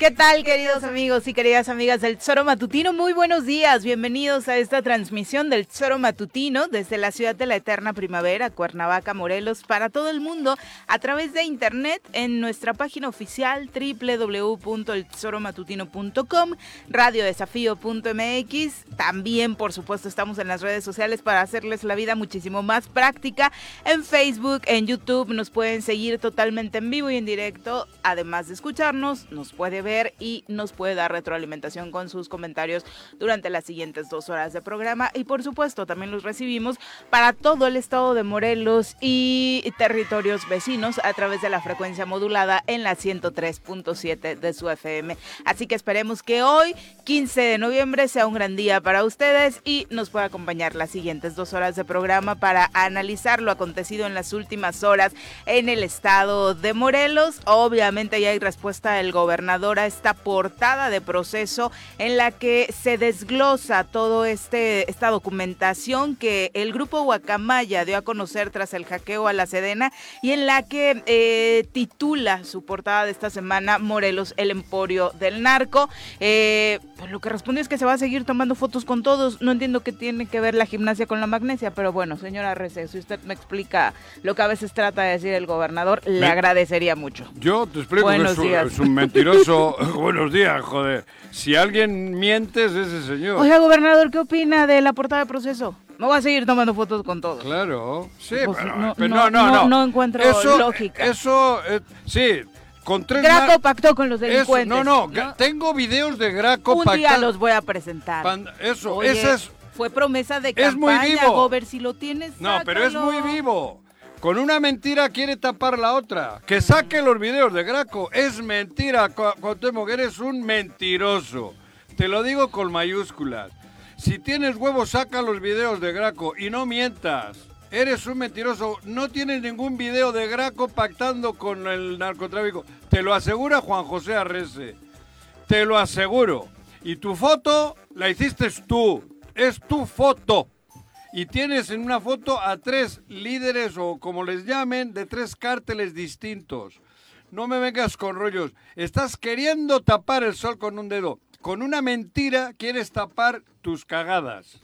¿Qué tal, queridos amigos y queridas amigas del Tesoro Matutino? Muy buenos días, bienvenidos a esta transmisión del Tesoro Matutino desde la ciudad de la eterna primavera, Cuernavaca, Morelos, para todo el mundo a través de internet en nuestra página oficial www.eltesoromatutino.com, radiodesafío.mx. También, por supuesto, estamos en las redes sociales para hacerles la vida muchísimo más práctica. En Facebook, en YouTube, nos pueden seguir totalmente en vivo y en directo, además de escucharnos, nos puede ver y nos puede dar retroalimentación con sus comentarios durante las siguientes dos horas de programa. Y por supuesto, también los recibimos para todo el estado de Morelos y territorios vecinos a través de la frecuencia modulada en la 103.7 de su FM. Así que esperemos que hoy, 15 de noviembre, sea un gran día para ustedes y nos pueda acompañar las siguientes dos horas de programa para analizar lo acontecido en las últimas horas en el estado de Morelos. Obviamente ya hay respuesta del gobernador esta portada de proceso en la que se desglosa todo este esta documentación que el grupo Guacamaya dio a conocer tras el hackeo a la Sedena y en la que eh, titula su portada de esta semana Morelos el emporio del narco. Eh, pues lo que responde es que se va a seguir tomando fotos con todos. No entiendo qué tiene que ver la gimnasia con la magnesia, pero bueno, señora Rece, si usted me explica lo que a veces trata de decir el gobernador, le agradecería mucho. Yo te explico Buenos que es, es un mentiroso buenos días, joder. Si alguien miente es ese señor. Oiga, gobernador, ¿qué opina de la portada de proceso? No va a seguir tomando fotos con todos. Claro, sí, Pues pero, no, pero no, no, no, no. no encuentro eso, lógica. Eso, eh, sí, con tres Graco pactó con los eso, delincuentes. no, no, tengo videos de Graco Un día pactando- los voy a presentar. eso, Oye, ese es... Fue promesa de es muy campaña, vivo. Gober, si lo tienes, No, pero es muy vivo. Con una mentira quiere tapar la otra. Que saque los videos de Graco. Es mentira, Cu- Cuauhtémoc, eres un mentiroso. Te lo digo con mayúsculas. Si tienes huevos, saca los videos de Graco y no mientas. Eres un mentiroso. No tienes ningún video de Graco pactando con el narcotráfico. Te lo asegura Juan José Arrese. Te lo aseguro. Y tu foto la hiciste tú. Es tu foto. Y tienes en una foto a tres líderes o como les llamen, de tres cárteles distintos. No me vengas con rollos. Estás queriendo tapar el sol con un dedo. Con una mentira quieres tapar tus cagadas.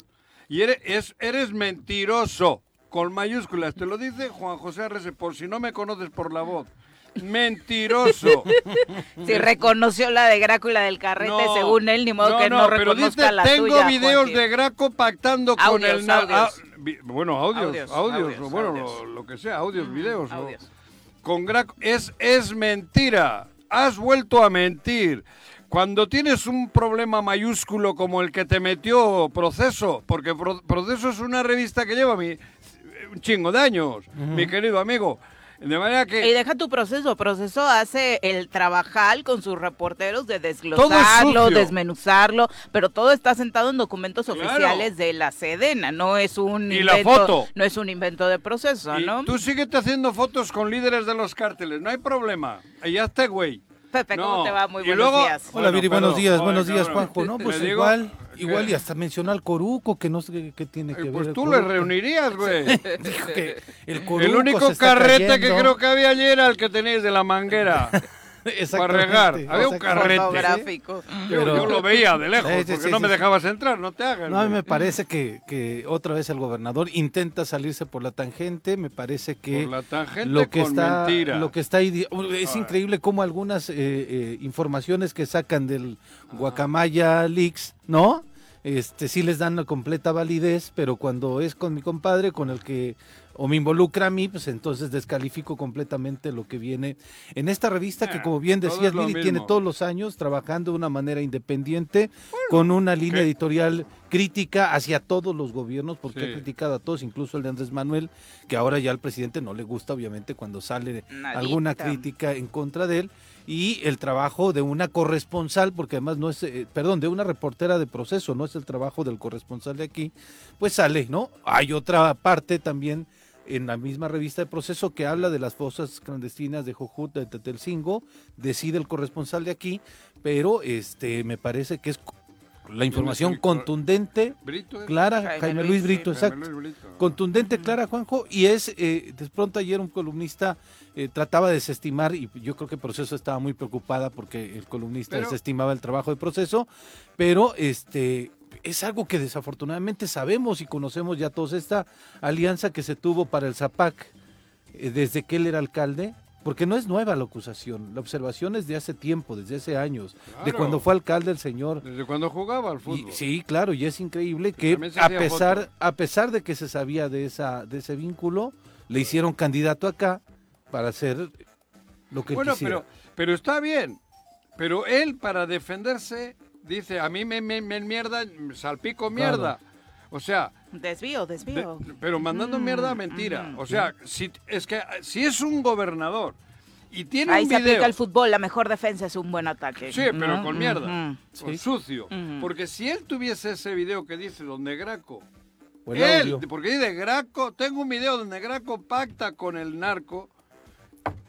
Y eres, es- eres mentiroso. Con mayúsculas. Te lo dice Juan José Arrese, por si no me conoces por la voz. Mentiroso. Si reconoció la de Graco y la del Carrete, No, según él, ni modo que no, pero reconozca dice, la tengo tuya, videos Joaquín. de Graco pactando con Audios, el... na- audios. ah, vi- bueno, audios, Audios, audios, audios, bueno, audios. Lo, lo que sea, audios, videos. o- Audios. con Graco es, es mentira. Has vuelto a mentir. Cuando tienes un problema mayúsculo como el que te metió Proceso, porque Pro- Proceso es una revista que lleva mi, un chingo de años, mi querido amigo. De manera que... Y deja tu proceso. Proceso hace el trabajar con sus reporteros de desglosarlo, desmenuzarlo, pero todo está sentado en documentos Claro. oficiales de la Sedena. No es un Y la invento, foto. no es un invento de proceso, y ¿no? tú síguete haciendo fotos con líderes de los cárteles, no hay problema. Ya está, güey. Pepe, ¿cómo No, te va? Muy y buenos luego- días. Hola Bueno, Viri, buenos días, buenos días. Juanjo, ¿no? Pues digo igual, y hasta mencionó al Coruco, que no sé qué, tiene que Eh, ver. Pues tú le reunirías, güey. Dijo que el Coruco El único se está carrete que creo que había ayer era el que tenéis de la manguera. Exactamente, regar. Había un carrete. Yo, Pero- yo lo veía de lejos, Sí, porque no me dejabas entrar, no te hagas. No, a mí güey. me parece que, que otra vez el gobernador intenta salirse por la tangente, me parece que Por la tangente lo que con está mentira. lo que está ahí es increíble cómo algunas eh, eh, informaciones que sacan del Guacamaya Leaks, ¿no? Este sí les dan una completa validez, pero cuando es con mi compadre con el que o me involucra a mí, pues entonces descalifico completamente lo que viene en esta revista que Ah, como bien decías, Miri, tiene todos los años trabajando de una manera independiente, con una línea ¿qué? editorial crítica hacia todos los gobiernos, porque Sí. ha criticado a todos, incluso el de Andrés Manuel, que ahora ya al presidente no le gusta, obviamente, cuando sale Nadita. alguna crítica en contra de él, y el trabajo de una corresponsal, porque además no es, eh, perdón, de una reportera de proceso, no es el trabajo del corresponsal de aquí, pues sale, ¿no? Hay otra parte también en la misma revista de proceso que habla de las fosas clandestinas de Jojut de Tetelcingo, decide el corresponsal de aquí, pero este me parece que es la información contundente, Brito, ¿eh? clara, Jaime Jaime, Luis. Brito, Jaime exacto. Luis Brito. Contundente, clara, Juanjo, y es, eh, de pronto ayer un columnista eh, trataba de desestimar, y yo creo que Proceso estaba muy preocupada porque el columnista Pero- desestimaba el trabajo de Proceso, pero este es algo que desafortunadamente sabemos y conocemos ya todos, esta alianza que se tuvo para el ZAPAC eh, desde que él era alcalde, porque no es nueva la acusación, la observación es de hace tiempo, desde hace años, de cuando fue alcalde el señor Desde cuando jugaba al y- fútbol. sí, claro, y es increíble que a pesar, a pesar de que se sabía de esa, de ese vínculo, le hicieron candidato acá para hacer lo que él Bueno, quisiera. pero, pero está bien. Pero él, para defenderse, dice, a mí me, me, me mierda, salpico mierda. O sea, Desvío, de- desvío. pero mandando Mm, mierda mentira. ujú. O sea, si, es que si es un gobernador y tiene Ahí un se video... aplica el fútbol, la mejor defensa es un buen ataque. Sí, pero ¿no? con mierda, con Sí. sucio. Porque si él tuviese ese video que dice donde Graco, él, audio. porque dice Graco, tengo un video donde Graco pacta con el narco,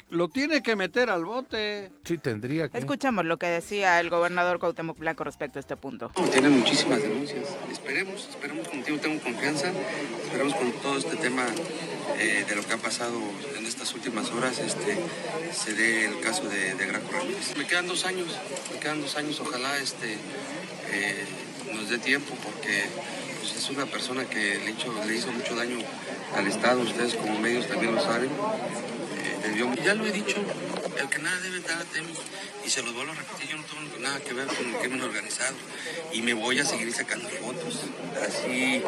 lo tiene que meter al bote. Sí, tendría que. Escuchamos lo que decía el gobernador Cuauhtémoc Blanco respecto a este punto. Tienen muchísimas denuncias. Esperemos, esperemos contigo, tengo confianza. Esperemos con todo este tema eh, de lo que ha pasado en estas últimas horas, este, se dé el caso de, de Graco Ramírez. Me quedan dos años, me quedan dos años. Ojalá este, eh, nos dé tiempo porque pues, es una persona que le hizo, le hizo mucho daño al Estado. Ustedes como medios también lo saben. Ya lo he dicho, el que nada debe, nada teme. Y se los vuelvo a repetir, yo no tengo nada que ver con el crimen organizado. Y me voy a seguir sacando fotos. Así,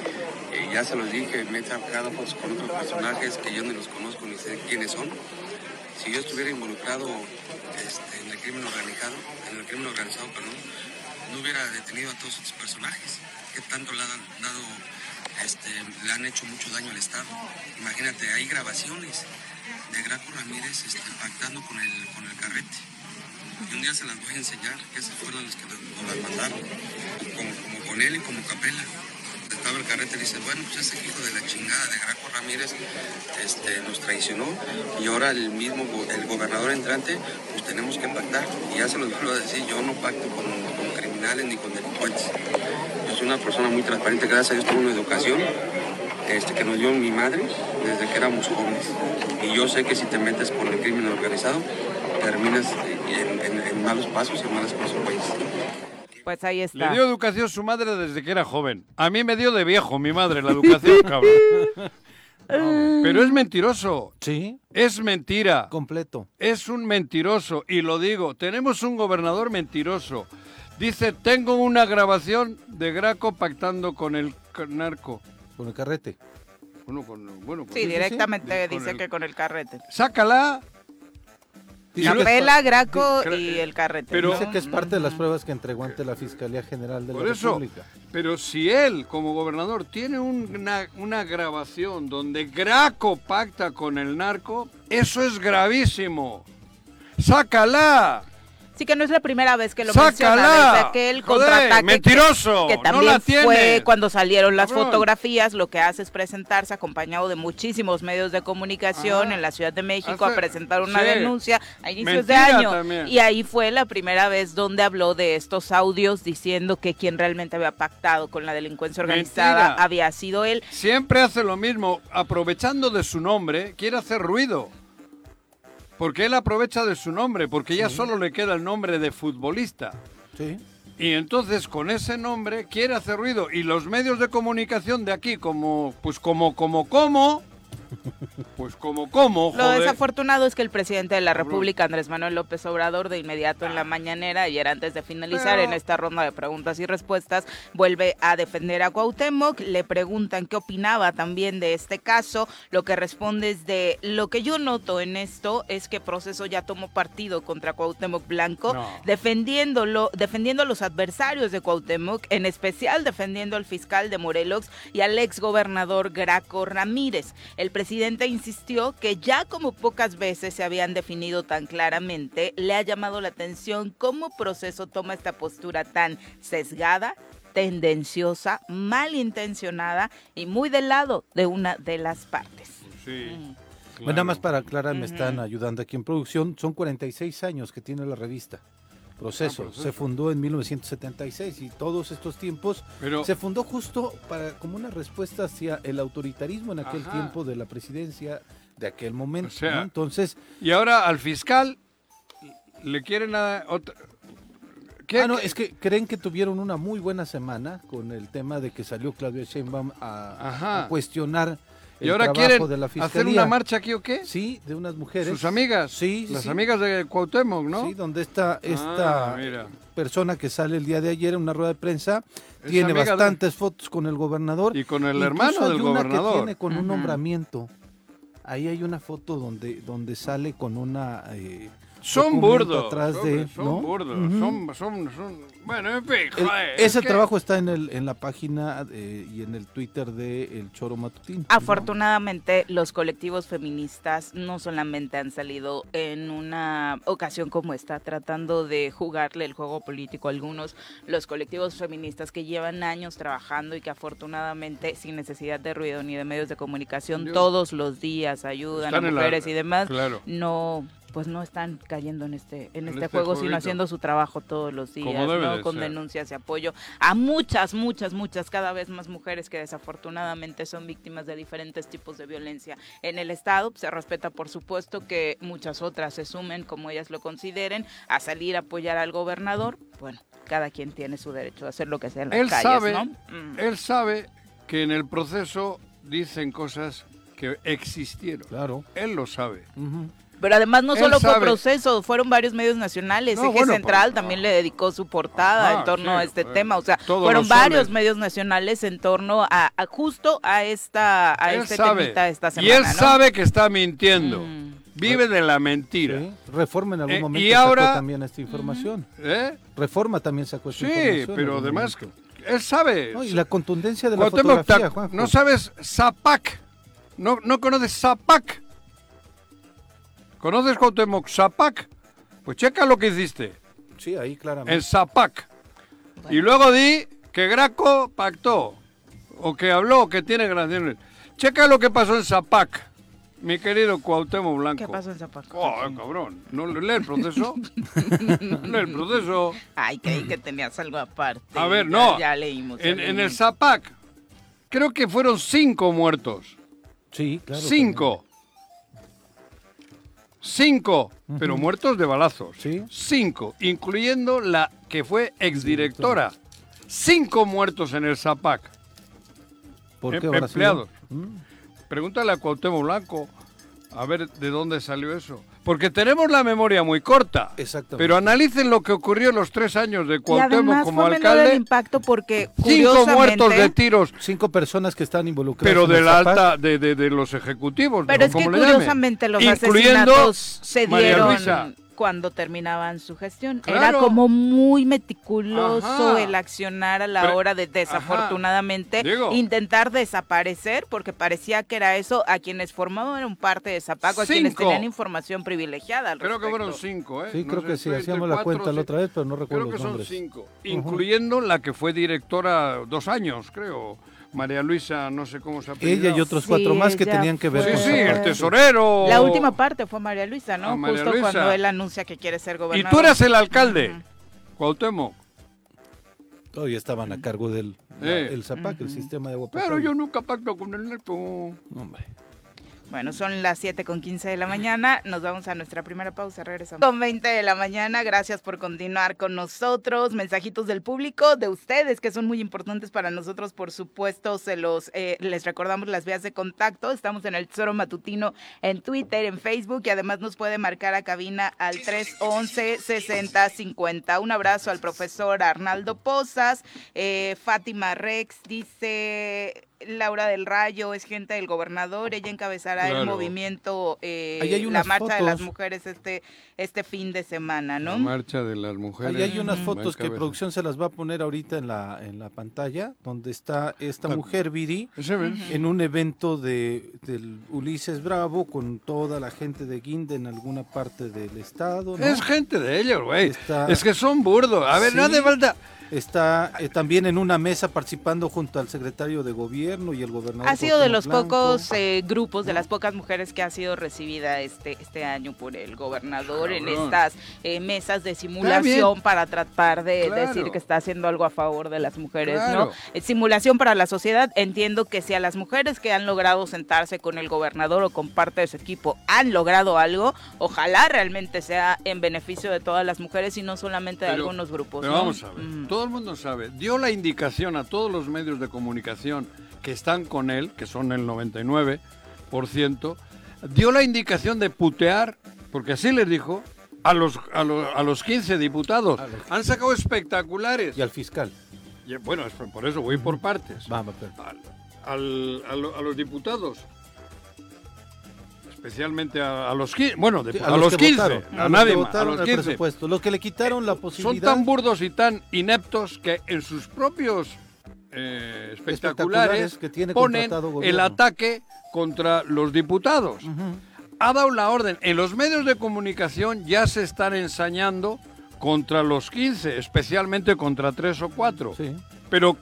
eh, ya se los dije, me he sacado fotos con otros personajes que yo ni los conozco ni sé quiénes son. Si yo estuviera involucrado este, en el crimen organizado, en el crimen organizado, perdón, no hubiera detenido a todos estos personajes que tanto este, le han hecho mucho daño al Estado. Imagínate, hay grabaciones de Graco Ramírez pactando con el, con el carrete. Y un día se las voy a enseñar, que esos fueron los que nos, las mandaron, como, con él y como Capela. Estaba el carrete dice, bueno, pues ese hijo de la chingada de Graco Ramírez este, nos traicionó y ahora el mismo, el gobernador entrante, pues tenemos que pactar. Y ya se los vuelvo a decir, yo no pacto con, con criminales ni con delincuentes. Yo soy una persona muy transparente, gracias a Dios tengo una educación este, que nos dio mi madre desde que éramos jóvenes. Y yo sé que si te metes con el crimen organizado, terminas en, en- en malos pasos y en malas consecuencias. Pues ahí Le está. dio educación su madre desde que era joven. A mí me dio de viejo mi madre la educación, cabrón. Pero es mentiroso. Sí, Es mentira. completo. Es un mentiroso. Y lo digo, tenemos un gobernador mentiroso. Dice, tengo una grabación de Graco pactando con el narco. Con el carrete. Bueno, con, bueno, pues Sí, sí, directamente Con dice el- que con el carrete. Sácala. Dice es Capela, Graco y el carrete. pero- Dice que es parte de las pruebas que entregó ante la Fiscalía General de Por la eso. República. Pero si él, como gobernador, tiene una, una grabación donde Graco pacta con el narco, eso es gravísimo. ¡Sácala! Sí que no es la primera vez que lo ¡Sácala! menciona, desde aquel Joder, contraataque que- mentiroso, que no también la fue cuando salieron las Cabrón. fotografías, lo que hace es presentarse acompañado de muchísimos medios de comunicación Ajá. en la Ciudad de México Hace- a presentar una sí. denuncia a inicios Mentira de año. también. Y ahí fue la primera vez donde habló de estos audios diciendo que quien realmente había pactado con la delincuencia organizada Mentira. había sido él. Siempre hace lo mismo, aprovechando de su nombre, quiere hacer ruido. Porque él aprovecha de su nombre, porque ya solo le queda el nombre de futbolista. Sí. Y entonces con ese nombre quiere hacer ruido. Y los medios de comunicación de aquí, como, pues como, como, como, pues como, como, Lo joder. desafortunado es que el presidente de la. República, Andrés Manuel López Obrador, de inmediato en la mañanera, ayer antes de finalizar Pero- en esta ronda de preguntas y respuestas, vuelve a defender a Cuauhtémoc. Le preguntan qué opinaba también de este caso. Lo que responde es de lo que yo noto en esto es que Proceso ya tomó partido contra Cuauhtémoc Blanco, No. defendiéndolo, defendiendo a los adversarios de Cuauhtémoc, en especial defendiendo al fiscal de Morelos y al ex gobernador Graco Ramírez. El presidente insistió que ya como pocas veces se habían definido tan claramente, le ha llamado la atención cómo proceso toma esta postura tan sesgada, tendenciosa, malintencionada y muy del lado de una de las partes. Sí, Mm. Bueno, nada más para aclarar, me están ayudando aquí en producción. Son 46 años que tiene la revista. Proceso. Ah, Proceso. Se fundó en 1976 y todos estos tiempos Pero, se fundó justo para como una respuesta hacia el autoritarismo en aquel Ajá. tiempo de la presidencia de aquel momento. O sea, ¿no? Entonces, y ahora al fiscal le quieren a otra... ¿Qué- ah, no, qué- es que creen que tuvieron una muy buena semana con el tema de que salió Claudia Sheinbaum a cuestionar el ¿Y ahora trabajo quieren de la hacer una marcha aquí o qué? Sí, de unas mujeres. Sus amigas. Sí, Las sí. amigas de Cuauhtémoc, ¿no? Sí, donde está esta Ah, persona que sale el día de ayer en una rueda de prensa, Es tiene de- bastantes fotos con el gobernador. Y con el Incluso hermano hay del una que gobernador. tiene con un nombramiento. Ahí hay una foto donde, donde sale con una... eh, Son burdos. atrás hombre, de, son ¿no? burdos. Son, son, son- Bueno, en fin, el- joder, es ese que- trabajo está en, el, en la página eh, y en el Twitter de El Choro Matutino. Afortunadamente, los colectivos feministas no solamente han salido en una ocasión como esta, tratando de jugarle el juego político a algunos, los colectivos feministas que llevan años trabajando y que afortunadamente, sin necesidad de ruido ni de medios de comunicación, Dios. todos los días ayudan Están a la- mujeres y demás, Claro. no pues no están cayendo en este en, En este, este juego, sino haciendo su trabajo todos los días, Como debe ¿no? de con ser. denuncias y apoyo a muchas, muchas, muchas, cada vez más mujeres que desafortunadamente son víctimas de diferentes tipos de violencia en el Estado. Se respeta, por supuesto, que muchas otras se sumen, como ellas lo consideren, a salir a apoyar al gobernador. Bueno, cada quien tiene su derecho a hacer lo que sea en las Él calles, sabe, ¿no? Mm. él sabe que en el proceso dicen cosas que existieron. Claro. Él lo sabe. Pero además no Él solo fue sabe. proceso, fueron varios medios nacionales. No, Eje bueno, Central pues, también no. le dedicó su portada Ajá, en torno sí, a este pues, tema. O sea, fueron varios medios nacionales en torno a, a justo a esta a él este sabe. temita esta y semana. él ¿no? sabe que está mintiendo. Mm. Vive de la mentira. Sí, Reforma en algún Eh, momento y sacó ahora- también esta información. ¿Eh? Reforma también sacó esta Sí, información. en pero además él sabe. No, y la contundencia de la Cuauhtémoc, fotografía, ta- Juanjo. no sabes Zapac. No, no conoces Zapac. ¿Conoces Cuauhtémoc Zapac? Pues checa lo que hiciste Sí, ahí claramente. en Zapac. Y luego di que Graco pactó. O que habló, que tiene grabaciones. Checa lo que pasó en Zapac, mi querido Cuauhtémoc Blanco. ¿Qué pasó en Zapaco? Oh, cabrón. ¿No le- lee el proceso? lee el proceso. Ay, creí que tenías algo aparte. A ver, Ya- no. Ya, leímos. En, en el. Zapac, creo que fueron cinco muertos. Sí, claro. Cinco. Cinco, pero muertos de balazos. Sí. Cinco, incluyendo la que fue exdirectora. Cinco muertos en el Zapac. ¿Por em- qué empleados. Mm. Pregúntale a Cuauhtémoc Blanco a ver de dónde salió eso. Porque tenemos la memoria muy corta. Exactamente. Pero analicen lo que ocurrió en los tres años de Cuauhtémoc como fue menor el alcalde. impacto porque Cinco muertos de tiros, Cinco personas que están involucradas. pero de la alta, de, de- de los ejecutivos. Pero o es que como le llamen. curiosamente los Incluyendo asesinatos se María dieron Luisa. Cuando terminaban su gestión. Era como muy meticuloso Ajá. el accionar a la Pero- hora de desafortunadamente Digo. intentar desaparecer, porque parecía que era eso a quienes formaban parte de Zapaco, a quienes tenían información privilegiada. al Creo que fueron cinco, ¿eh? Sí, No creo sé, que sí. Hacíamos la cuatro, cuenta la otra vez, pero no recuerdo Creo que los son nombres. cinco, incluyendo la que fue directora dos años, creo. María Luisa, no sé cómo se apellidó. Ella y otros Sí, cuatro más que tenían que ver Sí, con sí, el tesorero. La última parte fue María Luisa, ¿no? A María Justo Luisa. cuando él anuncia que quiere ser Y gobernador. tú eras el alcalde, Cuauhtémoc. Todavía estaban a cargo del la- el Zapac, el sistema de agua Pero yo nunca pacto con el neto. Hombre. Bueno, son las 7 con 15 de la mañana. Nos vamos a nuestra primera pausa. Regresamos. Con 20 de la mañana. Gracias por continuar con nosotros. Mensajitos del público, de ustedes, que son muy importantes para nosotros, por supuesto. Se los eh, les recordamos las vías de contacto. Estamos en el Tesoro Matutino en Twitter, en Facebook y además nos puede marcar a cabina al 311-6050. Un abrazo al profesor Arnaldo Pozas. Eh, Fátima Rex dice. Laura del Rayo es gente del gobernador, ella encabezará el movimiento, eh, la marcha de las mujeres este, este fin de semana, ¿no? La marcha de las mujeres. Ahí hay unas fotos que producción se las va a poner ahorita en la, en la pantalla, donde está esta Ah. mujer, Viri, en un evento de, del Ulises Bravo con toda la gente de Guinde en alguna parte del estado. ¿no? Es gente de ellos, güey. Está- Es que son burdos. A ver, Sí. no hace falta. Está eh, también en una mesa participando junto al secretario de gobierno y el gobernador. Ha sido de los Blanco. pocos eh, grupos, de las pocas mujeres que ha sido recibida este este año por el gobernador en estas eh, mesas de simulación para tratar de Claro. decir que está haciendo algo a favor de las mujeres, Claro. ¿no? Eh, simulación para la sociedad. Entiendo que si a las mujeres que han logrado sentarse con el gobernador o con parte de su equipo han logrado algo, ojalá realmente sea en beneficio de todas las mujeres y no solamente de Pero- algunos grupos. Pero ¿no? vamos a ver, Mm. Todo el mundo sabe, dio la indicación a todos los medios de comunicación que están con él, que son el 99%, dio la indicación de putear, porque así les dijo, a los, a los, a los 15 diputados. Han sacado espectaculares. Y al fiscal. Y, bueno, por eso voy por partes. Vamos, Al- al- a, lo- a los diputados. Especialmente a, a los 15. Bueno, de- Sí, a, los que 15. votaron, a los nadie más, a los el 15. presupuesto. Los que le quitaron la Son posibilidad. tan burdos y tan ineptos que en sus propios eh, espectaculares, Espectaculares que tiene ponen el ataque contra los diputados. Ha dado la orden. En los medios de comunicación ya se están ensañando contra los 15, especialmente contra 3 o 4. Sí. Pero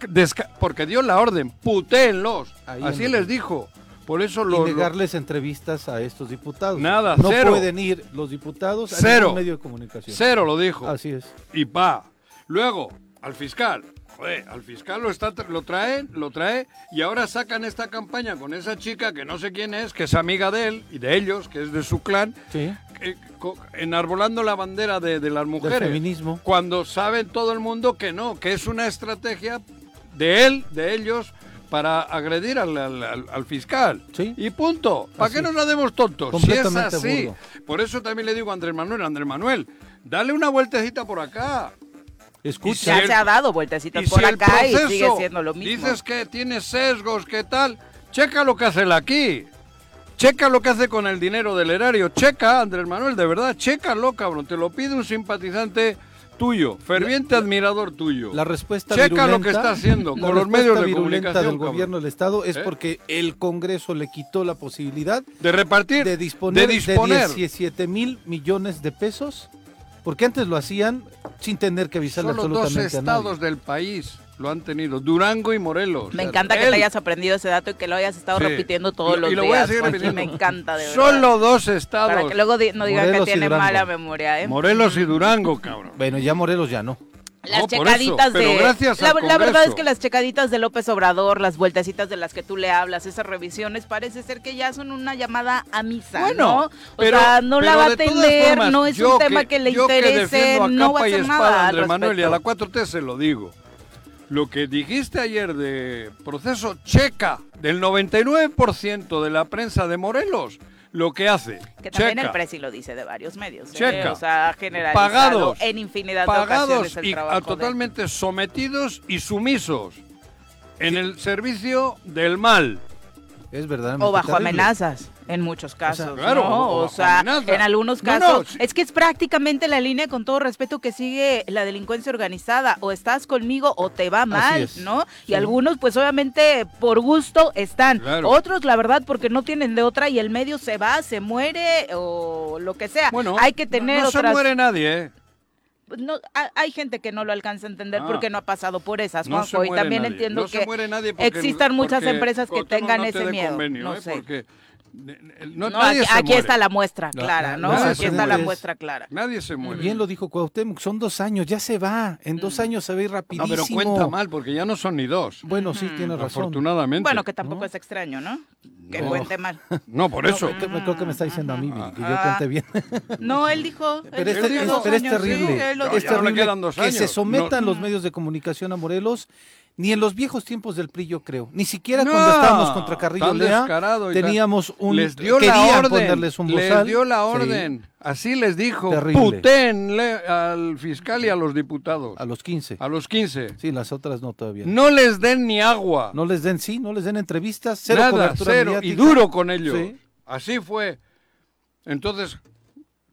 porque dio la orden, putéenlos. Ahí Así les dijo. Por eso Y los... negarles entrevistas a estos diputados. Nada, no cero. pueden ir los diputados a Cero. medio de comunicación. Cero lo dijo. Así es. y pa. Luego, al fiscal. Joder, al fiscal lo, está, lo trae, lo trae y ahora sacan esta campaña con esa chica que no sé quién es, que es amiga de él y de ellos, que es de su clan, Sí. eh, enarbolando la bandera de, de las mujeres. feminismo. Cuando sabe todo el mundo que no, que es una estrategia de él, de ellos, para agredir al, al- al- al fiscal. Sí. Y punto. ¿Para Así qué es. nos la demos tontos? Si es Completamente así. burdo. Por eso también le digo a Andrés Manuel, Andrés Manuel, dale una vueltecita por acá. Escucha. Ya el- se ha dado vueltecitas Y por si el acá y sigue siendo lo mismo. dices que tiene sesgos, ¿qué tal? Checa lo que hace él aquí. Checa lo que hace con el dinero del erario. Checa, Andrés Manuel, de verdad, chécalo, cabrón. Te lo pide un simpatizante tuyo, ferviente admirador tuyo. La respuesta Checa lo que está haciendo la con los medios de comunicación. del cabrón. gobierno del Estado es ¿Eh? porque el Congreso le quitó la posibilidad De repartir, de disponer de de, disponer. 17 mil millones de pesos, porque antes lo hacían sin tener que avisarle Solo dos absolutamente a nadie. estados del país lo han tenido, Durango y Morelos. Me encanta que Él- te hayas aprendido ese dato y que lo hayas estado Sí. repitiendo todos Y- los y lo voy a días. seguir repitiendo. me encanta, de verdad. Solo dos estados. Para que luego di- no digan Morelos que tiene Durango. mala memoria, ¿eh? Morelos y Durango, cabrón. Bueno, ya Morelos ya no. Las No, checaditas eso, de. gracias la, la verdad es que las checaditas de López Obrador, las vueltecitas de las que tú le hablas, esas revisiones, parece ser que ya son una llamada a misa. Bueno, ¿no? O pero- sea, no la va a atender, formas, no es un tema que, le yo que interese, defiendo a no va a hacer nada. al Manuel y a la respecto. 4T se lo digo. Lo que dijiste ayer de proceso checa del 99% de la prensa de Morelos, lo que hace. Que también checa. el presi lo dice de varios medios. ¿eh? Checa. O sea, ha generalizado Pagados, en infinidad de pagados ocasiones el y trabajo a- de- totalmente sometidos y sumisos en el servicio del mal. Es verdaderamente O bajo terrible. amenazas, en muchos casos. claro, ¿no? o sea, en algunos No, no, casos. sí. Es que es prácticamente la línea, con todo respeto, que sigue la delincuencia organizada. O estás conmigo o te va mal. ¿no? Y Sí. algunos, pues obviamente, por gusto están. Claro. Otros, la verdad, porque no tienen de otra y el medio se va, se muere o lo que sea. Bueno, Hay que no- tener no, otras. se muere nadie, ¿eh? No, ha- hay gente que no lo alcanza a entender Ah. porque no ha pasado por esas, No Juanjo, y también nadie. entiendo No que muere nadie porque- existan muchas porque empresas que tengan no te ese miedo. convenio, no ¿eh? sé. Porque no, No, nadie aquí, se aquí muere. está la muestra La- clara, la- ¿no? Aquí está la es- muestra clara. Nadie se muere. Bien lo dijo Cuauhtémoc, son dos años, ya se va. En dos años se va a ir No, rapidísimo. pero cuenta mal porque ya no son ni dos. Bueno, sí, tiene razón. Afortunadamente. Bueno, que tampoco ¿No? es extraño, ¿no? Que No. cuente mal. No, por eso. Creo que- creo que me está diciendo a mí, que yo Ah. cuente bien. No, él dijo. él Pero, dijo este- dos pero es sí, terrible. él lo es terrible quedan dos que se sometan No. los medios de comunicación a Morelos, ni en los viejos tiempos del PRI, yo creo. Ni siquiera No, cuando estábamos contra Carrillo Lea, teníamos un... les dio la orden. ponerles un les bozal. dio la Sí, orden. Así les dijo. Terrible. Puténle al fiscal y a los diputados. a los 15. A los 15. Sí, las otras no todavía. No les den ni agua. No les den, sí, no les den entrevistas, cero Nada, cobertura cero. Y duro con ellos. Sí. Así fue. Entonces,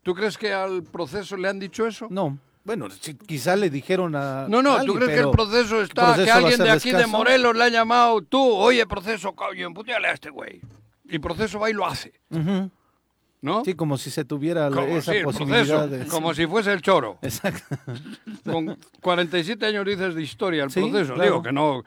¿tú crees que al proceso le han dicho eso? No, bueno, quizá le dijeron a No, no, a ¿tú crees que el proceso está, proceso que alguien de aquí de? Morelos le ha llamado, tú, oye, proceso, coño, emputeale a este güey? Y proceso va y lo hace. ¿no? Sí, como si se tuviera como, esa sí, posibilidad proceso, de... como si fuese el choro. Exacto. Con 47 años dices de historia el Sí, proceso. claro. Digo que no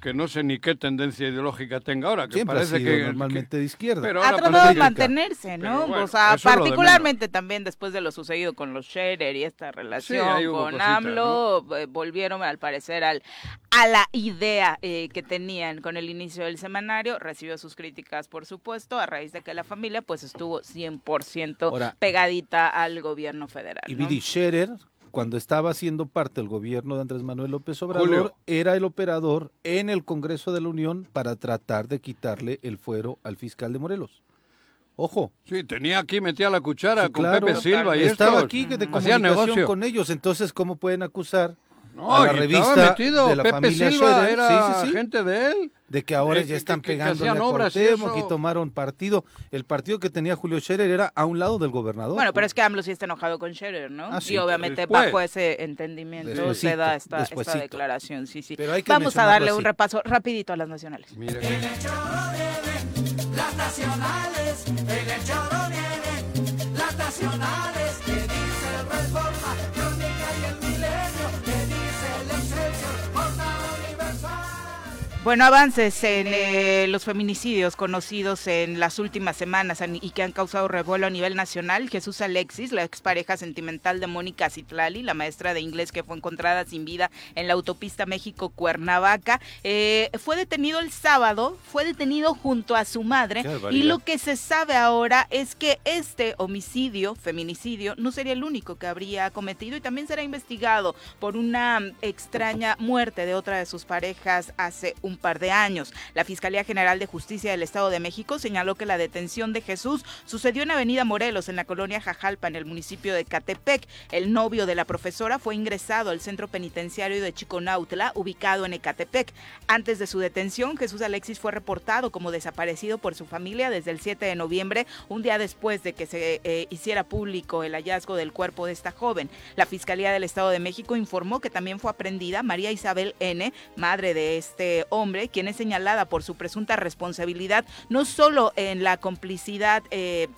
que no sé ni qué tendencia ideológica tenga ahora, que Siempre ha parece sido que normalmente de izquierda. pero Ha tratado de mantenerse, ¿no? Bueno, o sea, particularmente también después de lo sucedido con los Scherer y esta relación con cositas, AMLO, eh, volvieron al parecer al, a la idea eh, que tenían con el inicio del semanario. Recibió sus críticas, por supuesto, a raíz de que la familia pues estuvo 100% Ahora- pegadita al gobierno federal. Y ¿no? Vidi Scherer, cuando estaba siendo parte del gobierno de Andrés Manuel López Obrador, Julio. era el operador en el Congreso de la Unión para tratar de quitarle el fuero al fiscal de Morelos. Ojo, Sí, tenía aquí, metía la cuchara Sí, con claro. Pepe Silva y estaba estos. aquí de comunicación negocio. con ellos, entonces ¿cómo pueden acusar No, a la y revista metido. de la Pepe familia Silva Scherer? era Sí, sí, sí. gente de él. de que ahora Eh, ya que- están pegando a y Cuauhtémoc y eso. tomaron partido. El partido que tenía Julio Scherer era a un lado del gobernador. Bueno, pero es que AMLO sí está enojado con Scherer, ¿no? Ah, sí, y obviamente después. bajo ese entendimiento se da esta, esta declaración, sí, sí. Pero hay que Vamos a darle un repaso rapidito a las nacionales. Mira, Las nacionales, en el choro vienen las nacionales, Bueno, avances en eh, los feminicidios conocidos en las últimas semanas an- y que han causado revuelo a nivel nacional. Jesús Alexis, la expareja sentimental de Mónica Citlali, la maestra de inglés que fue encontrada sin vida en la autopista México-Cuernavaca, eh, fue detenido el sábado, fue detenido junto a su madre y lo que se sabe ahora es que este homicidio, feminicidio, no sería el único que habría cometido y también será investigado por una mm, extraña muerte de otra de sus parejas hace un par de años. La Fiscalía General de Justicia del Estado de México señaló que la detención de Jesús sucedió en Avenida Morelos, en la colonia Jajalpa, en el municipio de Catepec. El novio de la profesora fue ingresado al centro penitenciario de Chiconautla, ubicado en Ecatepec. Antes de su detención, Jesús Alexis fue reportado como desaparecido por su familia desde el 7 de noviembre, un día después de que se eh, hiciera público el hallazgo del cuerpo de esta joven. La Fiscalía del Estado de México informó que también fue aprendida María Isabel N., madre de este hombre, quien es señalada por su presunta responsabilidad no solo en la complicidad eh,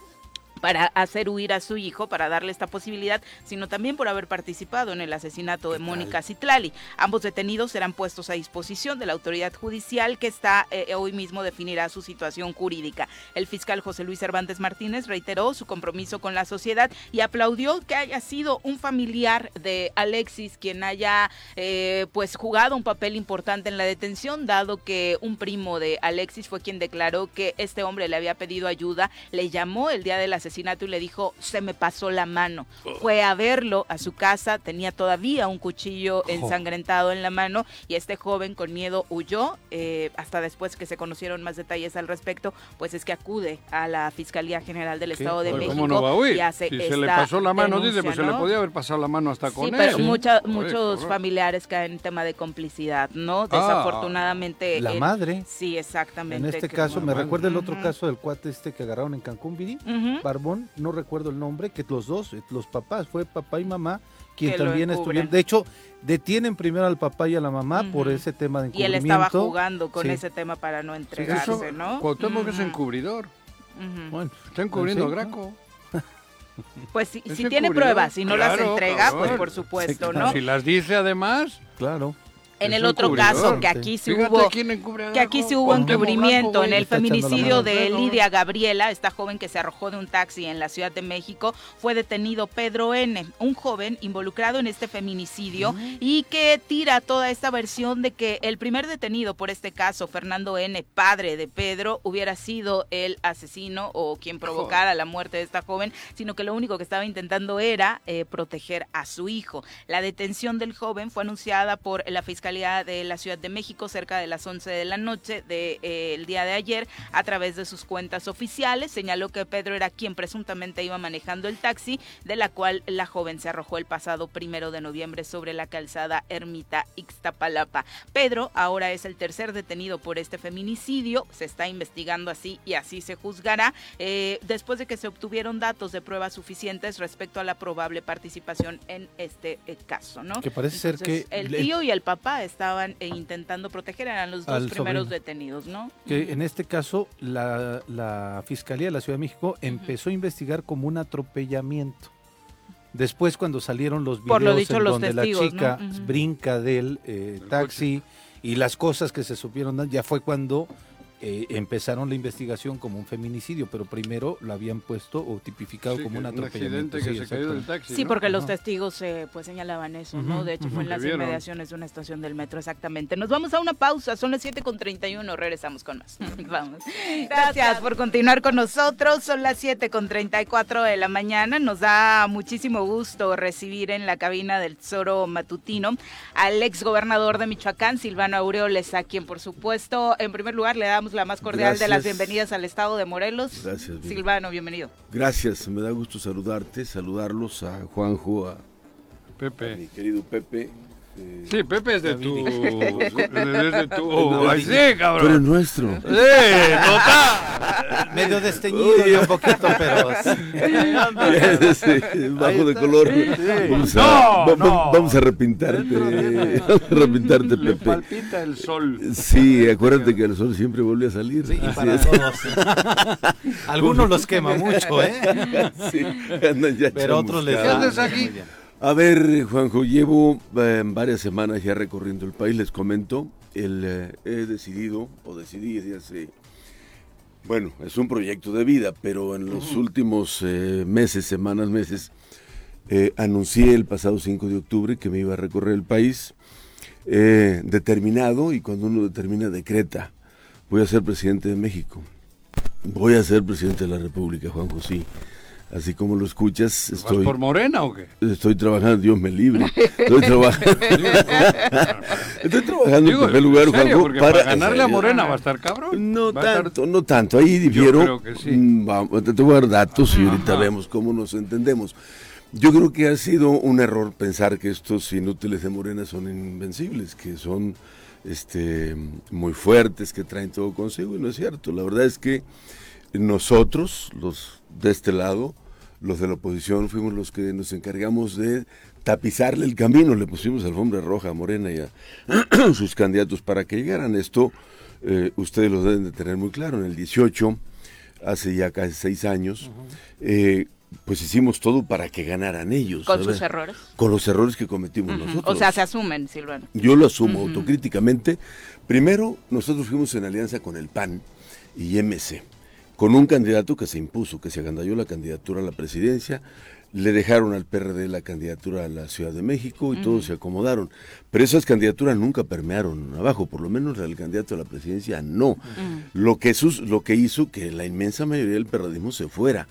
para hacer huir a su hijo, para darle esta posibilidad, sino también por haber participado en el asesinato de Mónica Citlali. Ambos detenidos serán puestos a disposición de la autoridad judicial que está eh, hoy mismo definirá su situación jurídica. El fiscal José Luis Cervantes Martínez reiteró su compromiso con la sociedad y aplaudió que haya sido un familiar de Alexis quien haya eh, pues jugado un papel importante en la detención, dado que un primo de Alexis fue quien declaró que este hombre le había pedido ayuda, le llamó el día del asesinato y le dijo, se me pasó la mano. Fue a verlo a su casa, tenía todavía un cuchillo ensangrentado en la mano y este joven con miedo huyó, eh, hasta después que se conocieron más detalles al respecto, pues es que acude a la Fiscalía General del Estado de México ¿Cómo no va a huir? y hace si se le esta pasó la mano, dice, denuncia, pues se le podía haber pasado la mano hasta con Sí, él. pero mucha- muchos correcto. familiares caen en tema de complicidad, ¿no? Ah. Desafortunadamente. La madre. Sí, exactamente. En este caso, me recuerda el otro caso del cuate este que agarraron en Cancún, Viri. Ujú. Barbón, no recuerdo el nombre, que los dos, los papás, fue papá y mamá, quien también estuvieron. De hecho, detienen primero al papá y a la mamá por ese tema de Y él encubrimiento. estaba jugando con Sí. ese tema para no Eso, entregarse, ¿no? Cuauhtémoc es Ujú, encubridor. ujú. Bueno, Está encubriendo Sí, a Graco. Pues si, Es si tiene pruebas y no las entrega, pues por supuesto, Sí, claro. ¿no? Si las dice además, claro. En el otro caso, que aquí sí fíjate hubo que aquí sí hubo encubrimiento Blanco, en el feminicidio de. Lidia Gabriela, esta joven que se arrojó de un taxi en la Ciudad de México, fue detenido Pedro N., un joven involucrado en este feminicidio y que tira toda esta versión de que el primer detenido por este caso, Fernando N., padre de Pedro, hubiera sido el asesino o quien provocara la muerte de esta joven, sino que lo único que estaba intentando era eh, proteger a su hijo. La detención del joven fue anunciada por la Fiscalía de la Ciudad de México cerca de las 11 de la noche del día de ayer a través de sus cuentas oficiales. Señaló que Pedro era quien presuntamente iba manejando el taxi, de la cual la joven se arrojó el pasado primero de noviembre sobre la calzada Ermita Ixtapalapa. Pedro ahora es el tercer detenido por este feminicidio, se está investigando así y así se juzgará, eh, después de que se obtuvieron datos de pruebas suficientes respecto a la probable participación en este eh, caso, ¿no? Que parece ser que el tío y el papá estaban eh, intentando proteger, eran los dos Al primeros sobrino. detenidos, ¿no? Que en este caso la, la Fiscalía de la Ciudad de México empezó a investigar como un atropellamiento. Después cuando salieron los videos Por lo dicho, en los donde testigos, la chica brinca del eh, taxi y las cosas que se supieron, ya fue cuando eh, empezaron la investigación como un feminicidio, pero primero lo habían puesto o tipificado Sí, como un atropellamiento. accidente que sí, se cayó del exactamente. taxi. Sí, ¿no? porque los testigos eh, pues señalaban eso, ¿no? De hecho, fue en las vieron. inmediaciones de una estación del metro, exactamente. Nos vamos a una pausa, son las 7.31, regresamos con más. Vamos. Gracias por continuar con nosotros, son las 7.34 de la mañana. Nos da muchísimo gusto recibir en la cabina del Tesoro Matutino al ex gobernador de Michoacán, Silvano Aureoles, a quien, por supuesto, en primer lugar le damos la más cordial de las bienvenidas al estado de Morelos. Gracias. Silvano, bienvenido. Gracias, me da gusto saludarte, saludarlos a Juanjo, a, a Pepe. mi querido Pepe. Sí, Pepe es de tu. es de tu. No, Ay, sí, Tú eres cabrón. nuestro. Sí, total. Medio desteñido y un poquito, pero Sí, bajo de color. Vamos a, No, va- va- no. vamos a repintarte. Vamos a repintarte, Le Pepe. palpita el sol. Sí, acuérdate que el sol siempre vuelve a salir. Sí, y Así para es. todos. Algunos los quema mucho, ¿eh? Sí, andan ya Pero otros les ¿Qué haces aquí? A ver, Juanjo, llevo eh, varias semanas ya recorriendo el país, les comento. El, eh, he decidido, o decidí desde hace. Bueno, es un proyecto de vida, pero en los últimos eh, meses, semanas, meses, eh, anuncié el pasado 5 de octubre que me iba a recorrer el país. determinado, y cuando uno determina, decreta. Voy a ser presidente de México. Voy a ser presidente de la República, Juanjo, sí. Así como lo escuchas, ¿Vas estoy. por Morena o qué? Estoy trabajando, Dios me libre. Estoy trabajando. Estoy trabajando Digo, en primer lugar, en serio, Juanjo, para, ganarle a. Morena va a estar cabrón. No estar- tanto, no tanto. Ahí difiero. creo que sí. Mm, vamos, te te voy a dar datos y ahorita Ajá. vemos cómo nos entendemos. Yo creo que ha sido un error pensar que estos inútiles de Morena son invencibles, que son este, muy fuertes, que traen todo consigo, y no es cierto. La verdad es que nosotros, los de este lado, los de la oposición, fuimos los que nos encargamos de tapizarle el camino, le pusimos alfombra roja a Morena y a sus candidatos para que llegaran. Esto eh, ustedes lo deben de tener muy claro. En el 18, hace ya casi seis años, eh, pues hicimos todo para que ganaran ellos. Con sus errores. Con los errores que cometimos nosotros. O sea, se asumen, Silvano. Yo lo asumo autocríticamente. Primero, nosotros fuimos en alianza con el PAN y MC, con un candidato que se impuso, que se agandalló la candidatura a la presidencia, le dejaron al PRD la candidatura a la Ciudad de México y todos se acomodaron. Pero esas candidaturas nunca permearon abajo, por lo menos el candidato a la presidencia no. Lo, que sus- lo que hizo que la inmensa mayoría del perredismo se fuera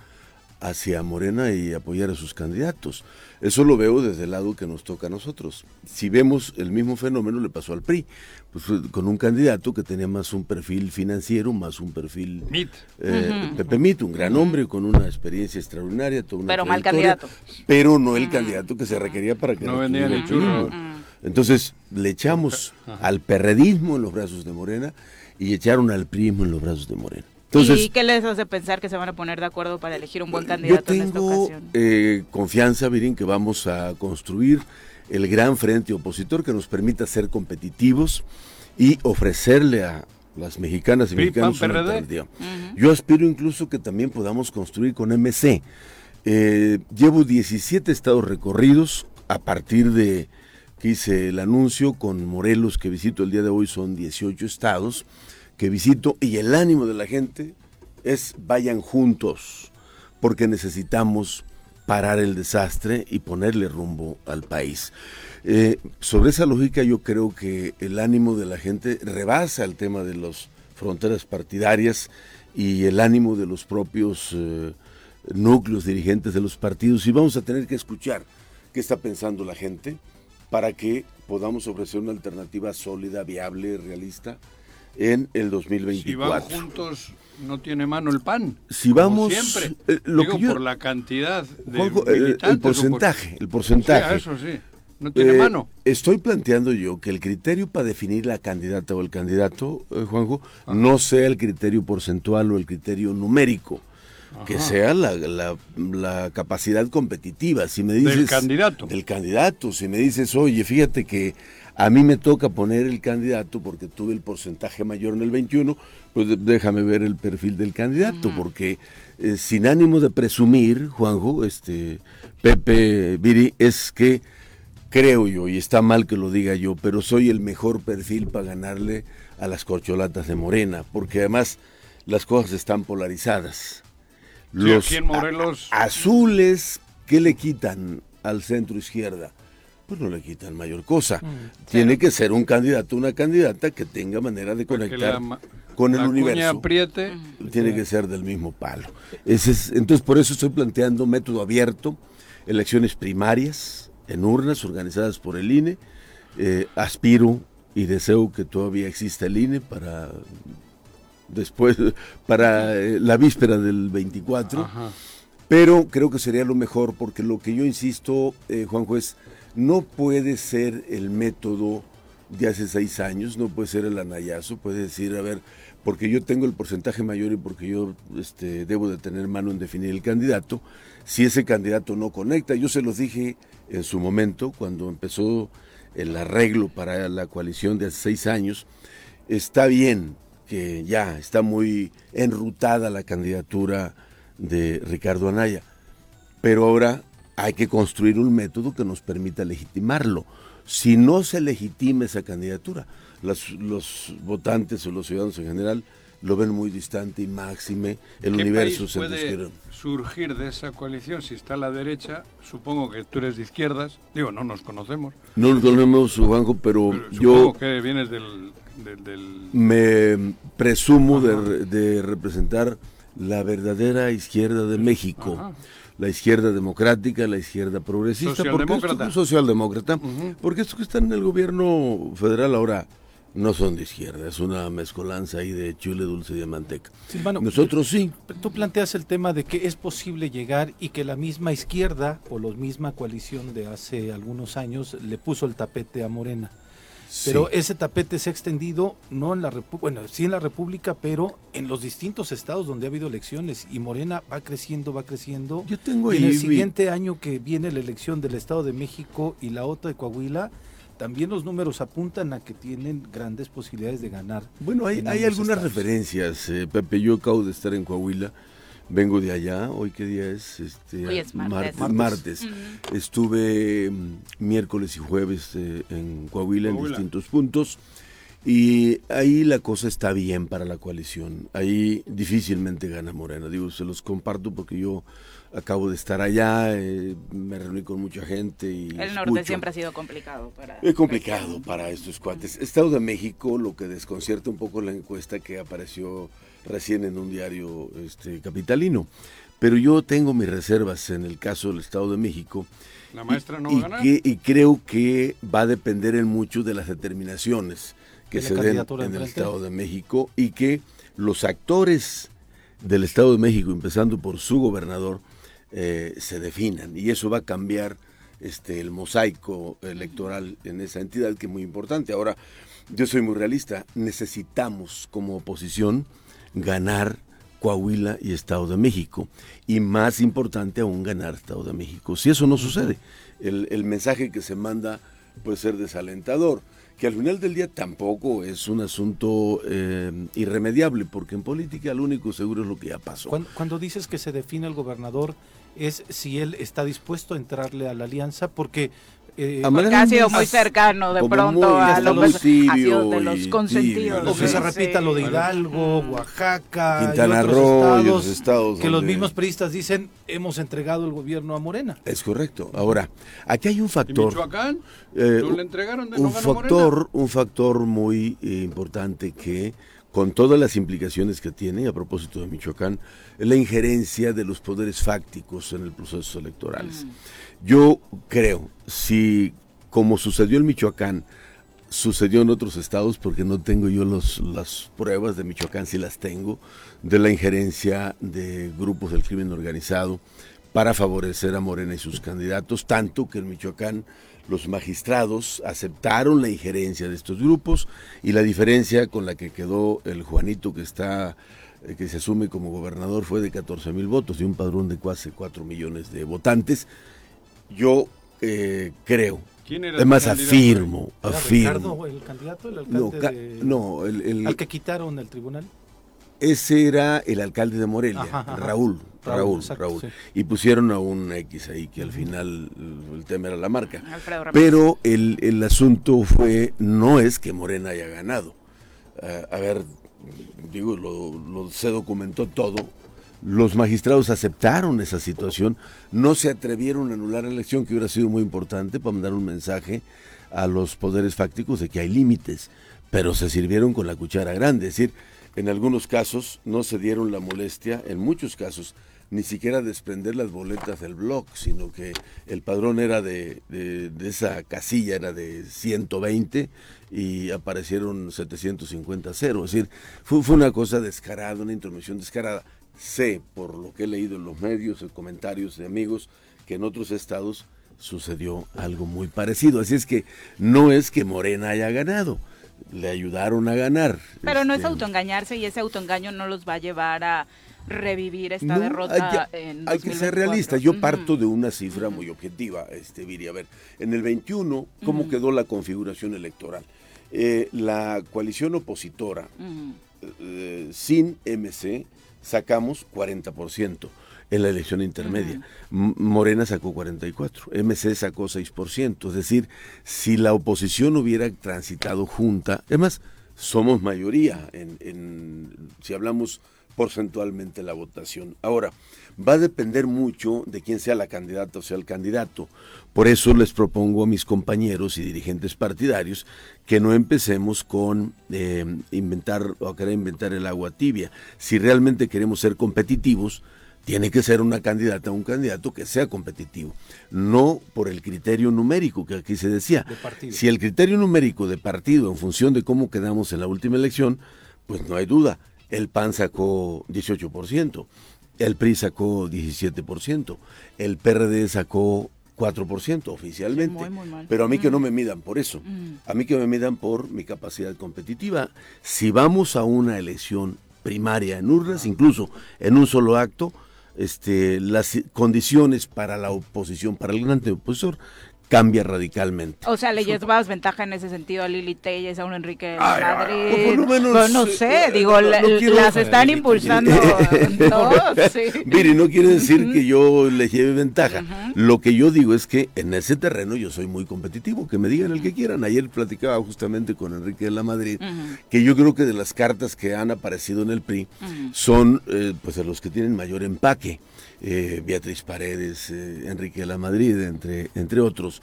hacia Morena y apoyar a sus candidatos. Eso lo veo desde el lado que nos toca a nosotros. Si vemos el mismo fenómeno le pasó al PRI, pues fue con un candidato que tenía más un perfil financiero, más un perfil Mit. eh, Pepe Mit, un gran hombre con una experiencia extraordinaria, toda una Pero mal candidato. Pero no el candidato que se requería para que No vendía tuviera el churro. Entonces le echamos al perredismo en los brazos de Morena y echaron al prismo en los brazos de Morena. Entonces, ¿Y qué les hace pensar que se van a poner de acuerdo para elegir un buen yo candidato en esta ocasión? eh, confianza, Virín, que vamos a construir el gran frente opositor que nos permita ser competitivos y ofrecerle a las mexicanas y PRI, mexicanos PAN, una. Yo aspiro incluso que también podamos construir con MC. Eh, llevo 17 estados recorridos a partir de que hice el anuncio con Morelos que visito el día de hoy son 18 estados que visito y el ánimo de la gente es vayan juntos porque necesitamos parar el desastre y ponerle rumbo al país. Eh, sobre esa lógica yo creo que el ánimo de la gente rebasa el tema de las fronteras partidarias y el ánimo de los propios eh, núcleos dirigentes de los partidos y vamos a tener que escuchar qué está pensando la gente para que podamos ofrecer una alternativa sólida, viable, realista en el Si 2024. van juntos, no tiene mano el pan. Si como vamos, Siempre. eh, lo Digo, que yo- por la cantidad de. Juanjo, el- porcentaje, el porcentaje. eso sí. No tiene Eh, mano. Estoy planteando yo que el criterio para definir la candidata o el candidato, eh, Juanjo, no sea el criterio porcentual o el criterio numérico, que sea la, la- la capacidad competitiva. Si me dices Del candidato. del candidato, si me dices, oye, fíjate que A mí me toca poner el candidato porque tuve el porcentaje mayor en el 21, pues déjame ver el perfil del candidato, porque eh, sin ánimo de presumir, Juanjo, este Pepe Viri, es que creo yo, y está mal que lo diga yo, pero soy el mejor perfil para ganarle a las corcholatas de Morena, porque además las cosas están polarizadas. Sí, aquí en Morelos- azules, ¿qué le quitan al centro izquierda? Pues no le quitan mayor cosa. Tiene que ser un candidato, una candidata que tenga manera de Porque conectar la con el la universo apriete. tiene que ser del mismo palo. Ese es, entonces, por eso estoy planteando método abierto, elecciones primarias en urnas organizadas por el INE. Eh, aspiro y deseo que todavía exista el INE para después, para eh, la víspera del 24. Ajá. Pero creo que sería lo mejor porque lo que yo insisto, eh, Juan Juez, no puede ser el método de hace seis años, no puede ser el anayazo, puede decir, a ver, porque yo tengo el porcentaje mayor y porque yo este, debo de tener mano en definir el candidato, si ese candidato no conecta, yo se los dije en su momento, cuando empezó el arreglo para la coalición de hace seis años, está bien que ya está muy enrutada la candidatura de Ricardo Anaya, pero ahora hay que construir un método que nos permita legitimarlo. Si no se legitima esa candidatura, las- los votantes o los ciudadanos en general lo ven muy distante y máxime el ¿Qué universo país se puede surgir de esa coalición si está a la derecha? Supongo que tú eres de izquierdas. Digo, no nos conocemos. No lo conocemos, Juanjo, pero Pero yo que vienes del... del- del- me presumo de, de representar la verdadera izquierda de México. Ajá. La izquierda democrática, la izquierda progresista. porque Socialdemócrata. estos- socialdemócrata. Ujú. Porque estos que están en el gobierno federal ahora no son de izquierda, es una mezcolanza ahí de chile dulce y de manteca. Nosotros sí. Tú planteas el tema de que es posible llegar y que la misma izquierda o la misma coalición de hace algunos años le puso el tapete a Morena. Pero sí. ese tapete se ha extendido no en la República, bueno, sí en la República, pero en los distintos estados donde ha habido elecciones y Morena va creciendo, va creciendo. Yo tengo y en el siguiente año que viene la elección del Estado de México y la otra de Coahuila, también los números apuntan a que tienen grandes posibilidades de ganar. Bueno, hay, hay algunas estados. referencias, eh, Pepe. Yo acabo de estar en Coahuila, vengo de allá. ¿Hoy qué día es? Este, Hoy es martes. mar- martes. Estuve mm, miércoles y jueves eh, en Coahuila, en Coahuila. distintos puntos. Y ahí la cosa está bien para la coalición. Ahí difícilmente gana Morena. Digo, se los comparto porque yo acabo de estar allá, eh, me reuní con mucha gente y El norte escucho. siempre ha sido complicado para... Es complicado para estos cuates. Estado de México, lo que desconcierta un poco la encuesta que apareció recién en un diario este, capitalino. Pero yo tengo mis reservas en el caso del Estado de México. La maestra no y, va a ganar. que- y creo que va a depender en mucho de las determinaciones que se den en el. Estado de México y que los actores del Estado de México, empezando por su gobernador, eh, se definan. Y eso va a cambiar este, el mosaico electoral en esa entidad que es muy importante. Ahora, yo soy muy realista. Necesitamos como oposición ganar Coahuila y Estado de México. Y más importante aún ganar Estado de México. Si eso no sucede, el, el mensaje que se manda puede ser desalentador. Que al final del día tampoco es un asunto eh, irremediable, porque en política lo único seguro es lo que ya pasó. Cuando, cuando dices que se define el gobernador, es si él está dispuesto a entrarle a la alianza, porque eh, Porque ha sido muy- cercano de pronto muy- a los, muy ha sido tibio de los y consentidos. tibio, o que sí. se repita lo de Bueno. Hidalgo, Oaxaca, Quintana y otros Roo y estados, los estados que los mismos periodistas dicen hemos entregado el gobierno a Morena. Es correcto. Ahora, aquí hay un ¿Y factor. Michoacán? eh, ¿No le entregaron de un factor, un factor muy eh, importante que, con todas las implicaciones que tiene, a propósito de Michoacán, es la injerencia de los poderes fácticos en el proceso electorales. Yo creo, si como sucedió en Michoacán, sucedió en otros estados, porque no tengo yo los, las pruebas de Michoacán, si las tengo, de la injerencia de grupos del crimen organizado para favorecer a Morena y sus candidatos, tanto que en Michoacán los magistrados aceptaron la injerencia de estos grupos y la diferencia con la que quedó el Juanito que está eh, que se asume como gobernador fue de 14 mil votos de un padrón de casi 4 millones de votantes. Yo eh, creo ¿Quién era el Además, afirmo, ¿Era afirmo. Ricardo el candidato, el alcalde No, ca- de- no, el- el- al que quitaron del tribunal? ese era el alcalde de Morelia, Ajá, ajá. Raúl, Raúl, Raúl, exacto, Raúl. sí. Y pusieron a un X ahí, que al final el tema era la marca. Pero el, el asunto fue, no es que Morena haya ganado. Ah, a ver, digo, lo, lo- se documentó todo. Los magistrados aceptaron esa situación, no se atrevieron a anular la elección, que hubiera sido muy importante para mandar un mensaje a los poderes fácticos de que hay límites, pero se sirvieron con la cuchara grande. Es decir, en algunos casos no se dieron la molestia, en muchos casos, ni siquiera desprender las boletas del blog, sino que el padrón era de, de- esa casilla, era de 120 y aparecieron 750 cero. Es decir, fue, fue una cosa descarada, una intromisión descarada. Sé, por lo que he leído en los medios, en comentarios de amigos, que en otros estados sucedió algo muy parecido. Así es que no es que Morena haya ganado, le ayudaron a ganar. Pero no es Este, autoengañarse y ese autoengaño no los va a llevar a revivir esta no, derrota hay, en hay que ser 2024. realista. Yo parto de una cifra muy objetiva, este Viri. A ver, en el 21, ¿cómo quedó la configuración electoral? Eh, la coalición opositora, Ujú. eh, sin MC, sacamos 40% en la elección intermedia. Morena sacó 44, MC sacó 6%. Es decir, si la oposición hubiera transitado junta, además, somos mayoría en, en- si hablamos porcentualmente la votación. Ahora, va a depender mucho de quién sea la candidata o sea el candidato. Por eso les propongo a mis compañeros y dirigentes partidarios que no empecemos con eh, inventar o querer inventar el agua tibia. Si realmente queremos ser competitivos, tiene que ser una candidata o un candidato que sea competitivo, no por el criterio numérico que aquí se decía. De. Si el criterio numérico de partido en función de cómo quedamos en la última elección, pues no hay duda, el PAN sacó 18%, el PRI sacó 17%, el PRD sacó 4% oficialmente. Sí, muy, muy mal. Pero a mí que no me midan por eso, a mí que me midan por mi capacidad competitiva. Si vamos a una elección primaria en urnas, incluso en un solo acto, este, las condiciones para la oposición, para el gran opositor, cambia radicalmente. O sea, le llevas ventaja en ese sentido a Lili Telles, a un Enrique de Ay, Madrid. ay, por lo menos, Pues no sé, eh, digo, no- la- no quiero- las están impulsando. no, sí. Mire, no quiere decir que yo le lleve ventaja. Lo que yo digo es que en ese terreno yo soy muy competitivo, que me digan el que quieran. Ayer platicaba justamente con Enrique de la Madrid, que yo creo que de las cartas que han aparecido en el PRI son eh, pues de los que tienen mayor empaque. Eh, Beatriz Paredes, eh, Enrique de la Madrid, entre, entre otros.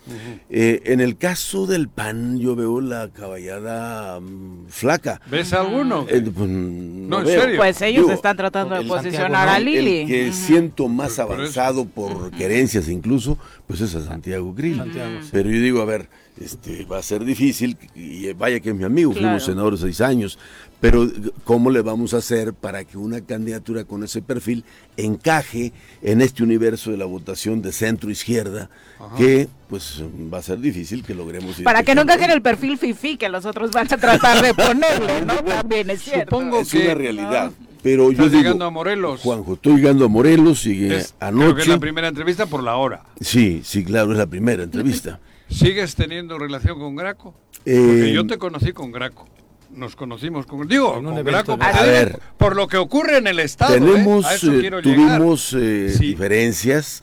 Eh, en el caso del PAN yo veo la caballada mm, flaca. ¿Ves alguno? Eh, pues, no en serio. Pues ellos Digo, están tratando de posicionar Santiago, a. Lili. el que siento más Por- por avanzado por querencias incluso, pues es a Santiago Krill. Santiago, sí. Pero yo digo, a ver, este va a ser difícil, y vaya que es mi amigo, Claro. fuimos senadores seis años, pero ¿cómo le vamos a hacer para que una candidatura con ese perfil encaje en este universo de la votación de centro-izquierda, que pues va a ser difícil que logremos... Para que no encaje en el perfil fifi que los otros van a tratar de ponerle, ¿no? También es cierto. Supongo Es que una realidad. Pero yo digo, llegando a Morelos. Juanjo, estoy llegando a Morelos y eh, Es- creo que es anoche... la primera entrevista por la hora. Sí, sí, claro, es la primera entrevista. ¿Sigues teniendo relación con Graco? Eh, Porque yo te conocí con Graco. Nos conocimos con. Digo, con evento Graco. A ver. por lo que ocurre en el Estado. ¿eh? Tenemos, A eso eh, quiero tuvimos eh, Sí. diferencias,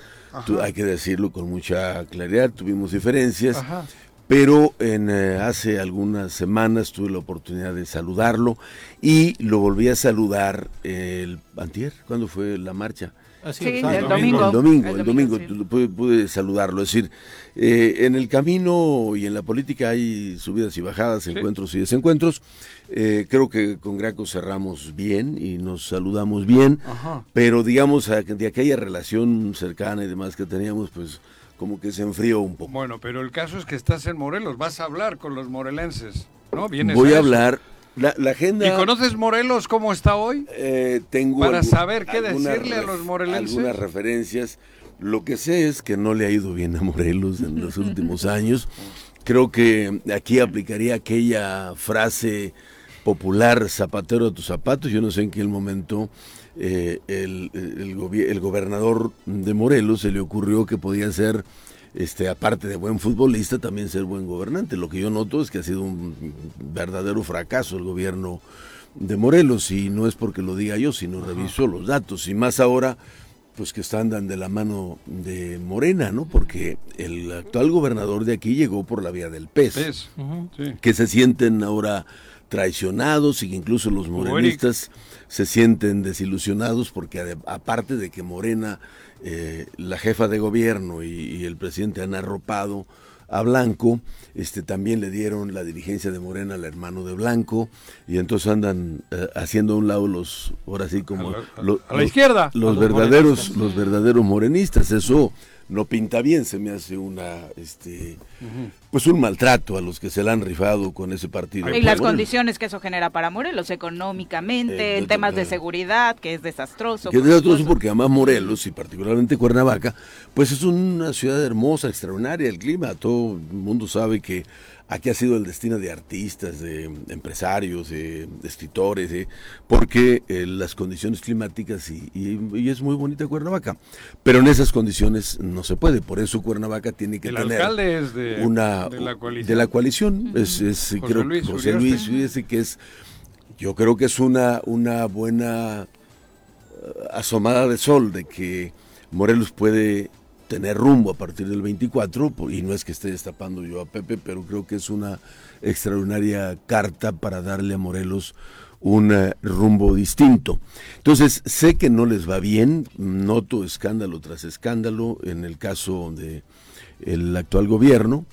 hay que decirlo con mucha claridad, tuvimos diferencias, Ajá. pero en, eh, hace algunas semanas tuve la oportunidad de saludarlo y lo volví a saludar el antier, cuando fue la marcha. Así Sí, el ah, el domingo. El domingo, El domingo, sí. pude, pude saludarlo. Es decir, eh, en el camino y en la política hay subidas y bajadas, encuentros y desencuentros. Eh, creo que con Graco cerramos bien y nos saludamos bien, Ajá. pero digamos, a- de aquella relación cercana y demás que teníamos, pues como que se enfrió un poco. Bueno, pero el caso es que estás en Morelos. Vas a hablar con los morelenses. ¿No? Vienes Voy a hablar. La, la agenda. ¿Y conoces Morelos cómo está hoy? Eh, tengo Para saber qué algunas decirle a los morelenses. Algunas referencias. Lo que sé es que no le ha ido bien a Morelos en los últimos años. Creo que aquí aplicaría aquella frase popular, zapatero a tus zapatos. Yo no sé en qué momento eh, el, el gobi- el gobernador de Morelos se le ocurrió que podía ser este, aparte de buen futbolista, también ser buen gobernante. Lo que yo noto es que ha sido un verdadero fracaso el gobierno de Morelos y no es porque lo diga yo, sino reviso los datos y más ahora pues que están dan de la mano de Morena, ¿no? Porque el actual gobernador de aquí llegó por la vía del pez, Es, sí. que se sienten ahora traicionados y que incluso los morenistas se sienten desilusionados porque aparte de que Morena, eh, la jefa de gobierno y, y el presidente han arropado a Blanco, este también le dieron la dirigencia de Morena al hermano de Blanco y entonces andan eh, haciendo a un lado los, ahora sí como A la- a- lo- a la los- izquierda, los verdaderos, morenistas. los verdaderos morenistas, eso no pinta bien, se me hace una, este, pues un maltrato a los que se la han rifado con ese partido. Y las Bueno, condiciones que eso genera para Morelos económicamente, Eh, en temas de seguridad, que es desastroso. Que es desastroso porque además Morelos y particularmente Cuernavaca, pues es una ciudad hermosa, extraordinaria, el clima, todo el mundo sabe que aquí ha sido el destino de artistas, de empresarios, de, de escritores, eh, porque eh, las condiciones climáticas y, y- y es muy bonita Cuernavaca, pero en esas condiciones no se puede, por eso Cuernavaca tiene que El tener alcalde es de, una de la coalición. de la coalición, es, es, José creo, Luis José. Luis fíjese que es yo creo que es una una buena eh, asomada de sol de que Morelos puede tener rumbo a partir del 24 po- y no es que esté destapando yo a Pepe, pero creo que es una extraordinaria carta para darle a Morelos un eh, rumbo distinto. Entonces, sé que no les va bien, noto escándalo tras escándalo en el caso de el actual gobierno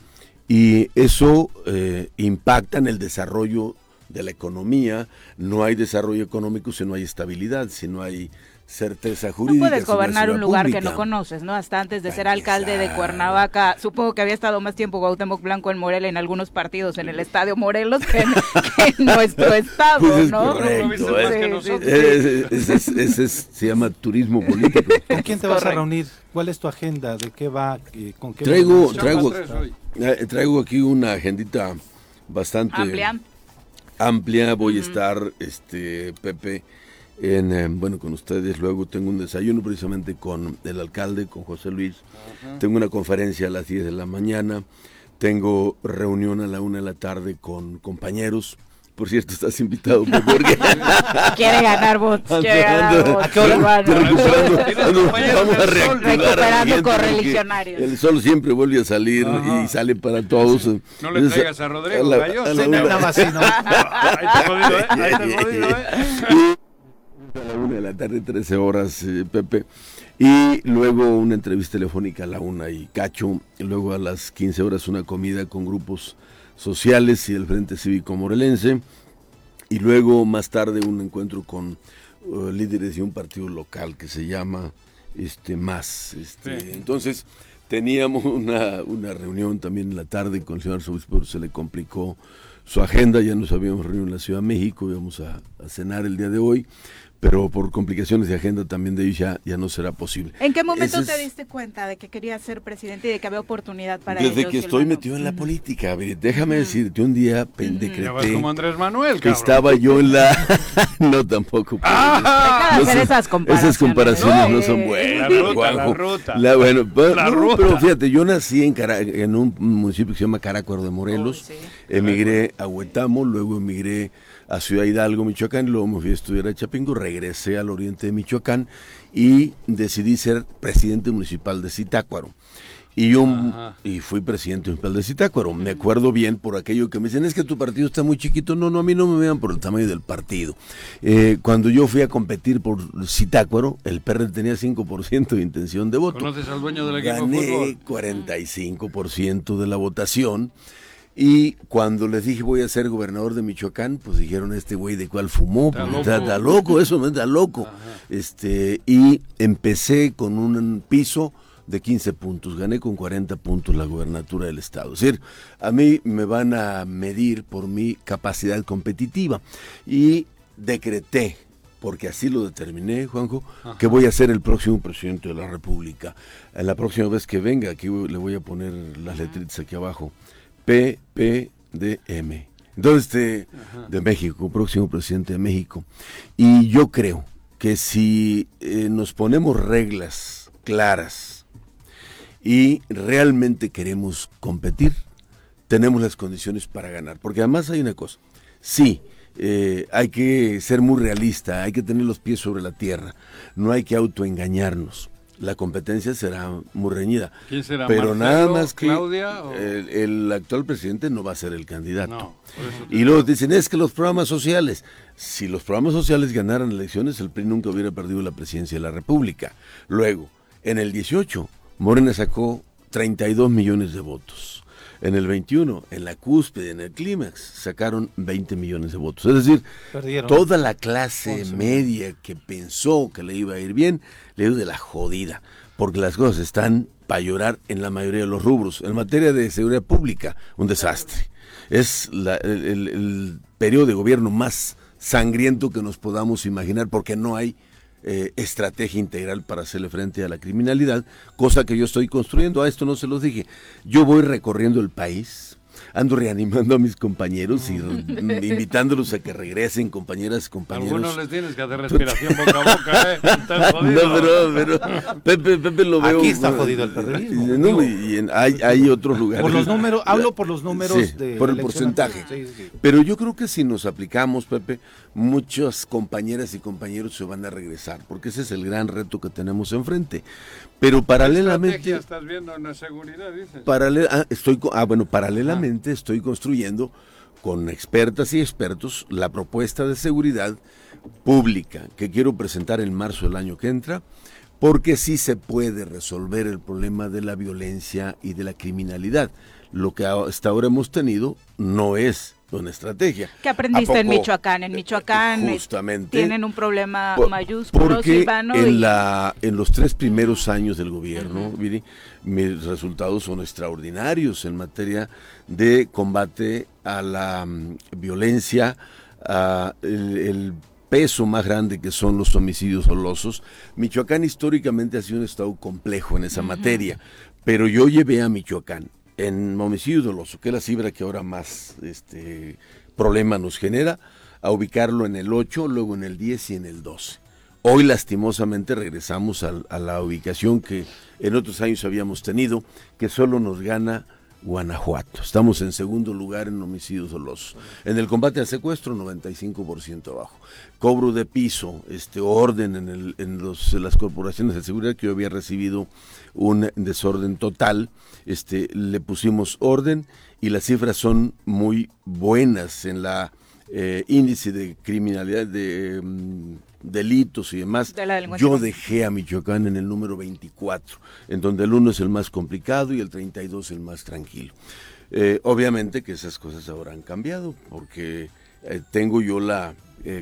y eso eh, impacta en el desarrollo de la economía. No hay desarrollo económico si no hay estabilidad, si no hay certeza No jurídica. puedes no hay gobernar un lugar que no conoces, ¿no? Hasta antes de ser Ay, alcalde de. Cuernavaca, supongo que había estado más tiempo Cuauhtémoc Blanco en Morelia en algunos partidos en el Estadio Morelos que en, que en nuestro estado, Pues es ¿no? correcto, eh. que Sí, nosotros. sí, sí. Eh, Ese, es- ese es- se llama turismo político. ¿Con quién te vas a reunir? ¿Cuál es tu agenda? ¿De qué va? ¿Con qué Traigo, traigo, eh, traigo aquí una agendita bastante Amplia. amplia. Voy a estar, este, Pepe, en, eh, bueno, con ustedes. Luego tengo un desayuno precisamente con el alcalde, con José Luis. Tengo una conferencia a las 10 de la mañana. Tengo reunión a la una de la tarde con compañeros. Por cierto, estás invitado, porque Quiere ganar votos, quiere ganar votos. ¿A qué hora? Vamos a Recuperando correligionarios. El sol siempre vuelve a salir Ajá. y sale para todos. No le traigas a Rodrigo la- a la no, una- Nada más, sí, ¿no? Ahí está jodido, ¿eh? Ahí está jodido, ¿eh? a la una de la tarde, 13 horas, eh, Pepe. Y luego una entrevista telefónica a la una y cacho. Y luego a las 15 horas una comida con grupos sociales y el Frente Cívico Morelense. Y luego más tarde un encuentro con eh, líderes de un partido local que se llama este Más. Este, Sí. Entonces teníamos una, una reunión también en la tarde con el señor pero se le complicó su agenda, ya nos habíamos reunido en la Ciudad de México, íbamos a, a cenar el día de hoy, pero por complicaciones de agenda también de ellos ya, ya no será posible. ¿En qué momento Ese es- te diste cuenta de que querías ser presidente y de que había oportunidad para Desde que estoy Silvano? metido en la política, déjame decirte, un día pe- Ya vas decreté como Andrés Manuel, que cabrón. estaba yo en la... no, tampoco. ¡Ah! No hacer esas comparaciones. Esas comparaciones no, No, son buenas. La ruta, Juanjo. la ruta. La- bueno, La no, ruta. pero fíjate, yo nací en, Cara- en un municipio que se llama Carácuaro de Morelos. Oh, sí. Emigré a Huetamo, luego emigré a Ciudad Hidalgo, Michoacán, luego me fui a estudiar a Chapingo, regresé al oriente de Michoacán y decidí ser presidente municipal de Zitácuaro. Y yo Ajá. y fui presidente municipal de Zitácuaro. Me acuerdo bien por aquello que me dicen, es que tu partido está muy chiquito. No, no, a mí no me vean por el tamaño del partido. Eh, cuando yo fui a competir por Zitácuaro, el PRD tenía 5% de intención de voto. ¿Conoces al dueño del equipo Gané fútbol? 45% de la votación. Y cuando les dije voy a ser gobernador de Michoacán, pues dijeron este güey de cuál fumó, Está pues, loco. está, está loco, eso no está loco. Este, y empecé con un piso de 15 puntos, gané con 40 puntos la gobernatura del estado. Es decir, a mí me van a medir por mi capacidad competitiva y decreté porque así lo determiné, Juanjo, que voy a ser el próximo presidente de la República. La próxima vez que venga, aquí le voy a poner las letritas aquí abajo. PPDM. Entonces, este, de México, próximo presidente de México. Y yo creo que si eh, nos ponemos reglas claras y realmente queremos competir, tenemos las condiciones para ganar. Porque además hay una cosa, sí, eh, hay que ser muy realista, hay que tener los pies sobre la tierra, no hay que autoengañarnos. La competencia será muy reñida. ¿Quién será? Pero ¿Marcelo, nada más que Claudia o- el, el actual presidente no va a ser el candidato. No, Y luego dicen, es que los programas sociales, si los programas sociales ganaran elecciones, el PRI nunca hubiera perdido la presidencia de la República. Luego, en el 18, Morena sacó 32 millones de votos. En el 21, en la cúspide, en el clímax, sacaron 20 millones de votos. Es decir, Perdieron. toda la clase 11 media que pensó que le iba a ir bien, le dio de la jodida. Porque las cosas están para llorar en la mayoría de los rubros. En materia de seguridad pública, un desastre. Es la- el, el- el periodo de gobierno más sangriento que nos podamos imaginar porque no hay eh, estrategia integral para hacerle frente a la criminalidad, cosa que yo estoy construyendo. A esto no se los dije. Yo voy recorriendo el país, ando reanimando a mis compañeros y re- invitándolos a que regresen, compañeras y compañeros. Algunos les tienes que hacer respiración boca a boca, ¿eh? Estás jodido. No, pero, pero Pepe, Pepe lo veo. Aquí está jodido el perredismo. No, y en- hay, hay otros lugares. Por los números, hablo por los números Sí, de por el porcentaje. Sí, sí. Pero yo creo que si nos aplicamos, Pepe, muchas compañeras y compañeros se van a regresar, porque ese es el gran reto que tenemos enfrente. Pero ¿Qué paralelamente, estrategia estás viendo en la seguridad, dices? paralel- ah, estoy, co- ah, bueno, paralelamente estoy construyendo con expertas y expertos la propuesta de seguridad pública que quiero presentar en marzo del año que entra, porque sí se puede resolver el problema de la violencia y de la criminalidad. Lo que hasta ahora hemos tenido no es una estrategia. ¿Qué aprendiste ¿A en? Michoacán? En Michoacán eh, Justamente. tienen un problema Por- mayúsculo, porque y- en, la, en los tres primeros años del gobierno, Viri, mis resultados son extraordinarios en materia de combate a la mm, violencia, a el, el peso más grande que son los homicidios dolosos. Michoacán históricamente ha sido un estado complejo en esa materia, pero yo llevé a Michoacán en homicidio doloso, que es la cifra que ahora más este problema nos genera, a ubicarlo en el 8, luego en el 10 y en el 12. Hoy lastimosamente regresamos al- a, la ubicación que en otros años habíamos tenido, que solo nos gana Guanajuato. Estamos en segundo lugar en homicidios dolosos. En el combate al secuestro, 95% abajo. Cobro de piso, este orden en, el- en los- las corporaciones de seguridad que yo había recibido un desorden total. Este, le pusimos orden y las cifras son muy buenas en la eh, índice de criminalidad, de mm, delitos y demás. De Yo dejé a Michoacán en el número 24, en donde el 1 es el más complicado y el 32 el más tranquilo. Eh, obviamente que esas cosas ahora han cambiado, porque eh, tengo yo la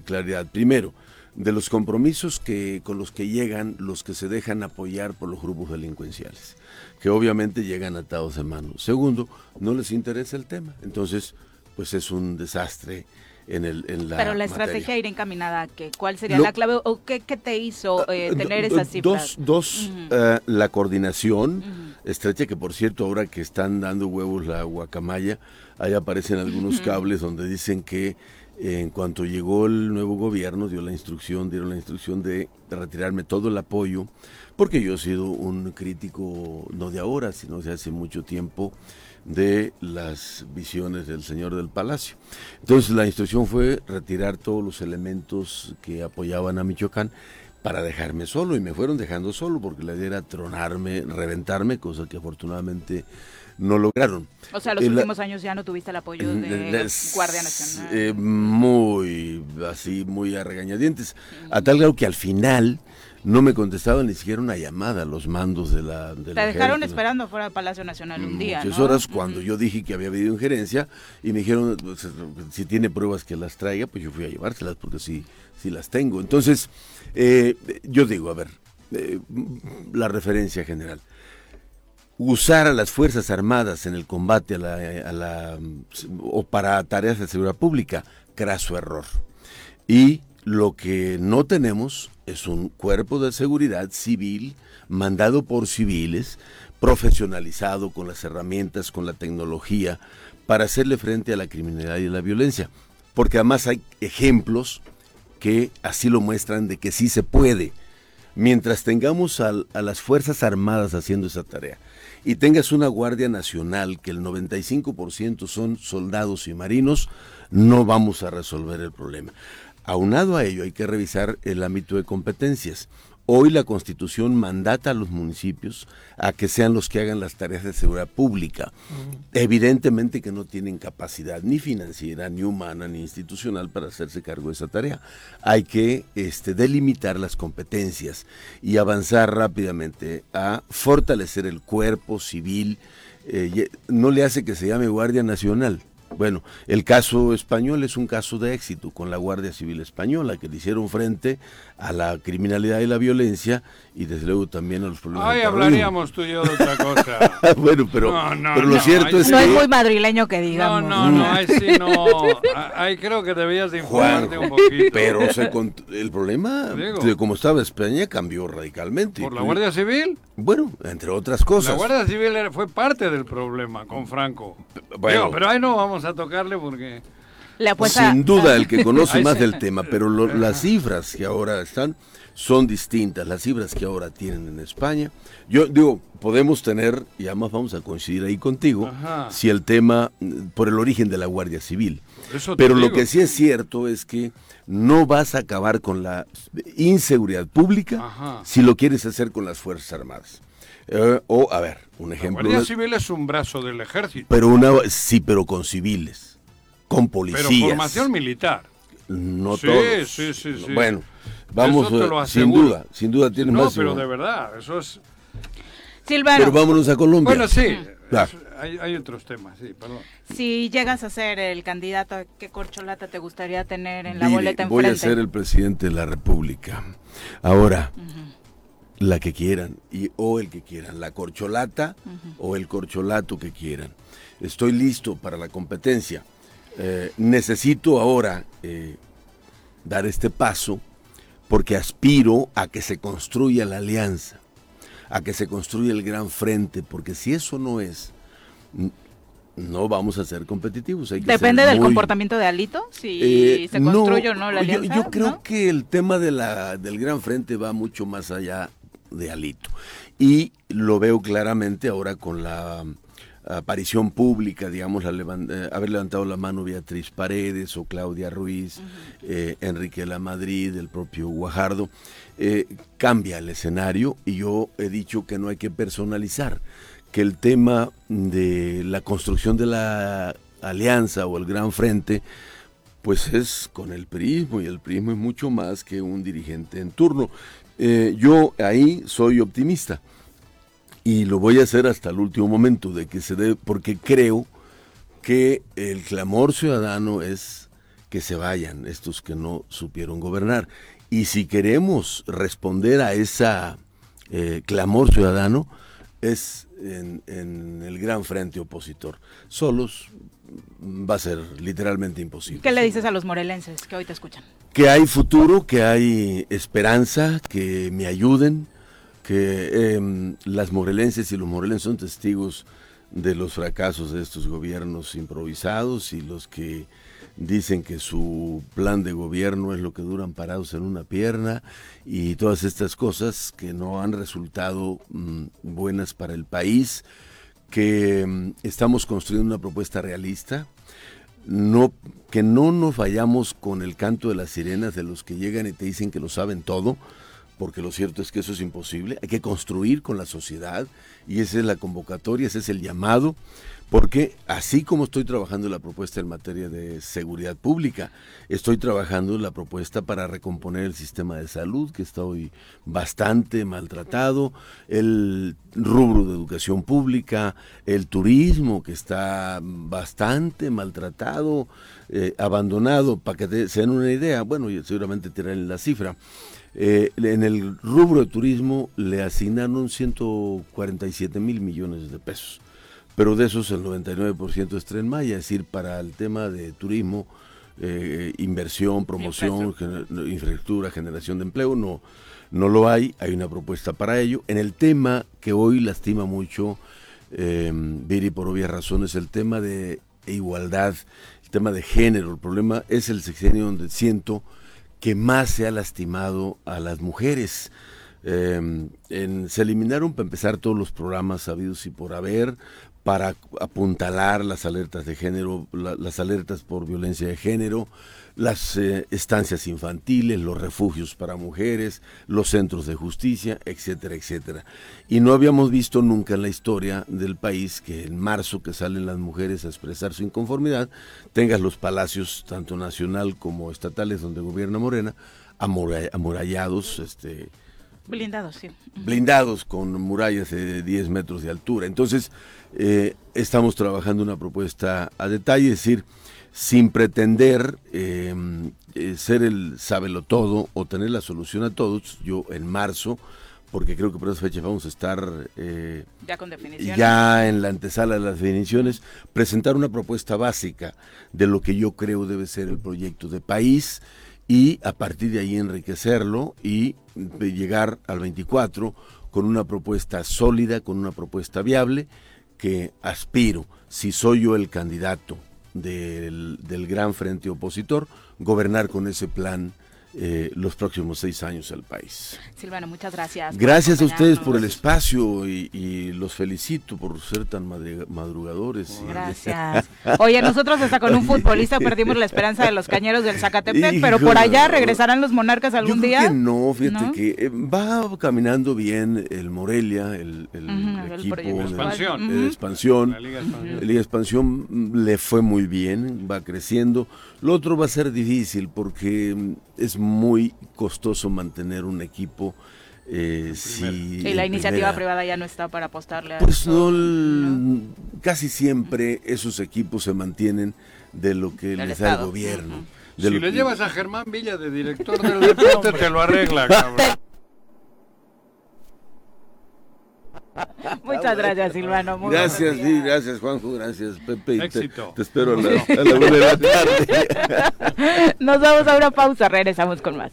claridad. Primero, de los compromisos que con los que llegan los que se dejan apoyar por los grupos delincuenciales, que obviamente llegan atados de mano. Segundo, no les interesa el tema, entonces pues es un desastre en, el, en la Pero la materia. estrategia irá encaminada a qué? ¿Cuál sería Lo- la clave o qué, qué te hizo eh, Ah, tener do- esas cifras? Dos, dos Ujú. eh, la coordinación estrecha, que por cierto, ahora que están dando huevos la guacamaya, ahí aparecen algunos cables donde dicen que eh, en cuanto llegó el nuevo gobierno, dio la instrucción, dieron la instrucción de retirarme todo el apoyo, porque yo he sido un crítico, no de ahora, sino de hace mucho tiempo, de las visiones del señor del palacio. Entonces la instrucción fue retirar todos los elementos que apoyaban a Michoacán para dejarme solo y me fueron dejando solo porque la idea era tronarme, reventarme, cosa que afortunadamente no lograron. O sea, los Eh, la- últimos años ya no tuviste el apoyo de Guardia Nacional. eh, muy, así, muy a regañadientes. A tal grado que al final no me contestaban ni siquiera una llamada a los mandos de la... de la dejaron esperando fuera del Palacio Nacional un día, muchas ¿no? horas cuando yo dije que había habido injerencia y me dijeron pues, si tiene pruebas que las traiga pues yo fui a llevárselas porque sí sí las tengo entonces eh, yo digo a ver eh, la referencia general. Usar a las fuerzas armadas en el combate a la, a la o para tareas de seguridad pública craso error. Y lo que no tenemos es un cuerpo de seguridad civil mandado por civiles, profesionalizado con las herramientas, con la tecnología, para hacerle frente a la criminalidad y a la violencia. Porque además hay ejemplos que así lo muestran de que sí se puede. mientras tengamos al- a, las Fuerzas Armadas haciendo esa tarea y tengas una Guardia Nacional que el 95% son soldados y marinos, no vamos a resolver el problema. Aunado a ello, hay que revisar el ámbito de competencias. Hoy la Constitución mandata a los municipios a que sean los que hagan las tareas de seguridad pública. Evidentemente que no tienen capacidad ni financiera, ni humana, ni institucional para hacerse cargo de esa tarea. Hay que este, delimitar las competencias y avanzar rápidamente a fortalecer el cuerpo civil. Eh, y- no le hace que se llame Guardia Nacional. Bueno, el caso español es un caso de éxito con la Guardia Civil Española, que le hicieron frente a la criminalidad y la violencia y desde luego también a los problemas. Terrorismo. hablaríamos tú y yo de otra cosa. bueno, pero, No, no, pero lo no, cierto es sí. No que... es muy madrileño que No, digamos. no, no, ahí sí no. Ah, Ahí creo que debías de Juan, informarte un poquito. pero se cont- el problema Digo. de cómo estaba España cambió radicalmente. ¿Por la Guardia Civil? Bueno, entre otras cosas. La Guardia Civil fue parte del problema con Franco. Bueno. Digo, pero ahí no vamos a tocarle porque... Le apuesta- Sin duda, el que conoce más del tema, pero lo- las cifras que ahora están son distintas, las cifras que ahora tienen en España. Yo digo, podemos tener, y además vamos a coincidir ahí contigo, Ajá. si el tema, mm, por el origen de la Guardia Civil. Pero lo que sí es cierto es que no vas a acabar con la inseguridad pública Ajá. si lo quieres hacer con las Fuerzas Armadas. Eh, o, a ver, un La ejemplo. Guardia de- Civil es un brazo del ejército. pero una, sí, pero con civiles, con policías. Pero formación militar. No Sí, todos. sí, sí, sí. Bueno, vamos, Eso te eh, lo sin duda, sin duda tienes No, más. pero ¿no? de verdad, eso es... Silvano, Pero vámonos a Colombia. Bueno, sí, hay, hay otros temas, sí, perdón. si llegas a ser el candidato, ¿qué corcholata te gustaría tener en la Mire, boleta voy a enfrente? ser el presidente de la República. Ahora, la que quieran, y, o el que quieran, la corcholata o el corcholato que quieran. Estoy listo para la competencia. Eh, necesito ahora eh, dar este paso porque aspiro a que se construya la alianza, a que se construya el gran frente, porque si eso no es, no vamos a ser competitivos. hay que Depende ser del muy- comportamiento de Alito, si eh, se construye o no la yo- alianza. Yo, creo ¿no? que el tema de la, del Gran Frente va mucho más allá de Alito. Y lo veo claramente ahora con la mm, aparición pública, digamos, la eh, haber levantado la mano Beatriz Paredes o Claudia Ruiz, eh, Enrique La Madrid, el propio Guajardo, eh, cambia el escenario y yo he dicho que no hay que personalizar, que el tema de la construcción de la alianza o el gran frente, pues es con el prismo y el prismo es mucho más que un dirigente en turno. Eh, yo ahí soy optimista y lo voy a hacer hasta el último momento de que se dé, porque creo que el clamor ciudadano es que se vayan estos que no supieron gobernar. Y si queremos responder a esa eh, clamor ciudadano, es en, en el gran frente opositor. Solos va a ser literalmente imposible. ¿Qué le dices a los morelenses que hoy te escuchan? Que hay futuro, que hay esperanza, que me ayuden, que em, las morelenses y los morelenses son testigos de los fracasos de estos gobiernos improvisados y los que dicen que su plan de gobierno es lo que duran parados en una pierna y todas estas cosas que no han resultado mm, buenas para el país, que mm, estamos construyendo una propuesta realista, no, que no nos vayamos con el canto de las sirenas de los que llegan y te dicen que lo saben todo, porque lo cierto es que eso es imposible. Hay que construir con la sociedad y esa es la convocatoria, ese es el llamado, porque así como estoy trabajando la propuesta en materia de seguridad pública, estoy trabajando la propuesta para recomponer el sistema de salud, que está hoy bastante maltratado, el rubro de educación pública, el turismo, que está bastante maltratado, eh, abandonado, para que te- se den una idea, bueno, seguramente tienen la cifra. Eh, en el rubro de turismo le asignaron 147 mil millones de pesos, pero de esos el 99% es Tren Maya, es decir, para el tema de turismo, eh, inversión, promoción, gener- infraestructura, generación de empleo, no, no lo hay, hay una propuesta para ello. En el tema que hoy lastima mucho, eh, Viri, por obvias razones, el tema de igualdad, el tema de género, el problema es el sexenio donde siento que más se ha lastimado a las mujeres. Eh, en- se eliminaron para empezar todos los programas sabidos y por haber para apuntalar las alertas de género, la- las alertas por violencia de género, las eh, estancias infantiles, los refugios para mujeres, los centros de justicia, etcétera, etcétera. Y no habíamos visto nunca en la historia del país que en marzo que salen las mujeres a expresar su inconformidad, tengas los palacios, tanto nacional como estatales, donde gobierna Morena, amura- amurallados, este, Blindados, sí. blindados con murallas de 10 metros de altura. Entonces, eh, estamos trabajando una propuesta a detalle, es decir, sin pretender eh, eh, ser el sábelo todo o tener la solución a todos. Yo en marzo, porque creo que por esa fecha vamos a estar eh, Ya con definición. ya en la antesala de las definiciones, presentar una propuesta básica de lo que yo creo debe ser el proyecto de país y a partir de ahí enriquecerlo y de llegar al 24 con una propuesta sólida, con una propuesta viable que aspiro, si soy yo el candidato del, del gran frente opositor, gobernar con ese plan eh, los próximos seis años al país. Silvano, muchas gracias. Gracias a ustedes por el espacio y, y los felicito por ser tan madre- madrugadores. y- Gracias. Oye, nosotros hasta con un futbolista perdimos la esperanza de los cañeros del Zacatepec, pero por allá regresarán los monarcas Yo algún creo día. que no, fíjate ¿No? que eh, va caminando bien el Morelia, el, equipo de- Expansión. de expansión. La Liga Liga Expansión mm, le fue muy bien, va creciendo. Lo otro va a ser difícil porque mm, es muy costoso mantener un equipo. eh, si Y la iniciativa primera- privada ya no está para apostarle a Pues eso, no, el- casi siempre esos equipos se mantienen de lo que Del les da el gobierno. De Si lo le que- llevas a Germán Villa de director del deporte, te lo arregla, cabrón. Muchas gracias, Silvano. Muy Gracias, sí, gracias Juanjo, gracias Pepe. te- Éxito. Te, espero a la, a la una de la tarde. Nos vamos a una pausa, regresamos con más.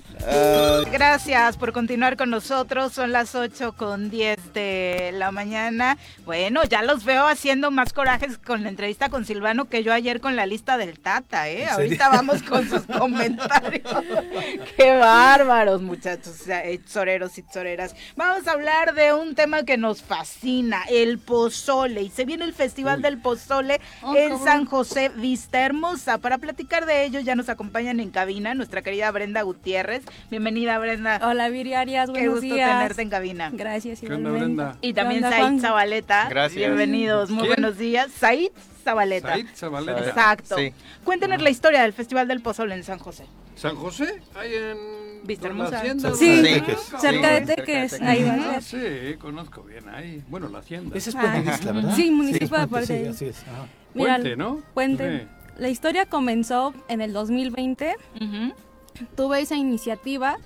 Gracias por continuar con nosotros. Son las 8 con 10 de la mañana. Bueno, ya los veo haciendo más corajes con la entrevista con Silvano que yo ayer con la lista del Tata, ¿eh? Ahorita vamos con sus comentarios. Qué bárbaros, muchachos, eh, soreros y soreras. Vamos a hablar de un tema que nos fascina, el pozole. Y se viene el Festival del Pozole en San José Vista Hermosa. Para platicar de ello ya nos acompañan en cabina nuestra querida Brenda Gutiérrez. Bienvenida, Brenda. Hola Viri Arias, Qué buenos gusto días. tenerte en cabina. Gracias, ¿Qué onda, igualmente. Brenda? Y ¿Qué también onda, Said? Zabaleta. Gracias. Bienvenidos, muy ¿Quién? buenos días. Said Zabaleta. Said Zabaleta. Exacto. Sí. Cuéntenos la historia del Festival del Pozole en San José. ¿San José? Ahí en... Vista Hermosa. Sí, cerca de de ahí va a Ah, ser. sí, conozco bien ahí. Bueno, la hacienda. Ese es Puente Isla, ¿verdad? Sí, municipio Puente, aparte sí, de- así es. Puente, ¿no? Puente. Sí. La historia comenzó en el 2020. Ujú. Tuve esa iniciativa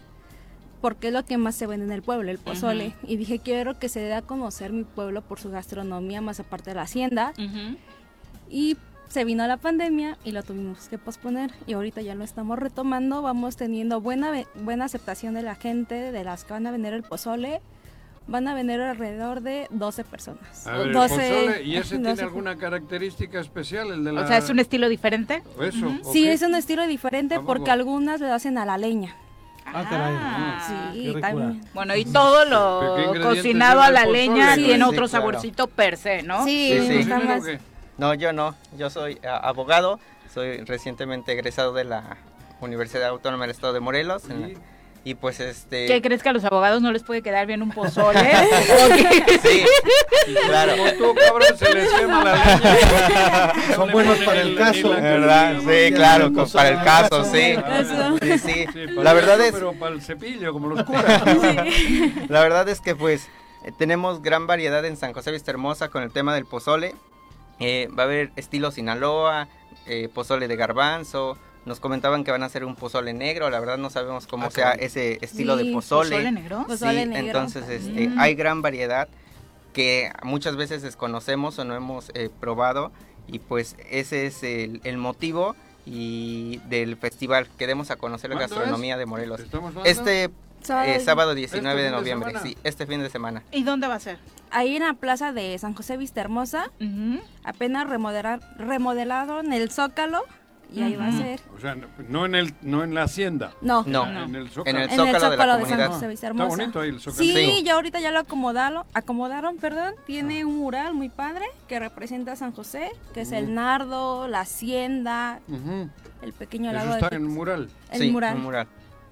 porque es lo que más se vende en el pueblo, el pozole. Y dije, quiero que se dé a conocer mi pueblo por su gastronomía, más aparte de la hacienda. Ujú. Y se vino la pandemia y lo tuvimos que posponer. Y ahorita ya lo estamos retomando. Vamos teniendo buena, buena aceptación de la gente, de las que van a vender el pozole. Van a vender alrededor de 12 personas. A ver, el 12, pozole, ¿y ese tiene 12. alguna característica especial? El de la... O sea, es un estilo diferente. Eso, Sí, es un estilo diferente ¿A poco? porque algunas lo hacen a la leña. Ah, caray. Ah. Sí, ricura. también. Bueno, y todo ¿Qué lo cocinado a la leña Sí, tiene sí, otro claro. saborcito per se, ¿no? Sí, Sí, sí. está ¿Cocinero más-? No, yo no. Yo soy a- abogado. Soy recientemente egresado de la Universidad Autónoma del Estado de Morelos. en la- Sí. y pues este... ¿Qué crees que a los abogados no les puede quedar bien un pozole? Sí, claro. Como tú, cabrón, se les quema la leña. Son buenos para el caso. ¿Verdad? Sí, claro, para el caso, sí. Eso. Sí, sí. La el verdad es... Pero para el cepillo, como los curas. La verdad es que pues eh, tenemos gran variedad en San José Vista Hermosa con el tema del pozole. Eh, va a haber estilo Sinaloa, eh, pozole de garbanzo. Nos comentaban que van a hacer un pozole negro. La verdad no sabemos cómo Ah, sea ese estilo Sí, de pozole. ¿Pozole negro? Pozole Sí, negro. entonces este, Mm. hay gran variedad que muchas veces desconocemos o no hemos eh, probado y pues ese es el, el motivo y del festival que demos a conocer la ¿Cuándo gastronomía de Morelos. Este Sábado. eh, sábado 19 ¿Este de de noviembre, semana? sí, este fin de semana. ¿Y dónde va a ser? Ahí en la plaza de San José Vista Hermosa, Ujú. apenas remodelar, remodelaron el zócalo y ahí va a ser. O sea, no en, el, no en la hacienda. No, No, En el en Zócalo. en el Zócalo de la Zócalo de San. José Vista Está Hermosa. bonito ahí el Zócalo. Sí, Sí. ya ahorita ya lo acomodaron, acomodaron, perdón. Tiene un mural muy padre que representa a San José, que es el nardo, la hacienda, el pequeño Eso lago está de en el mural. el sí, mural. un mural.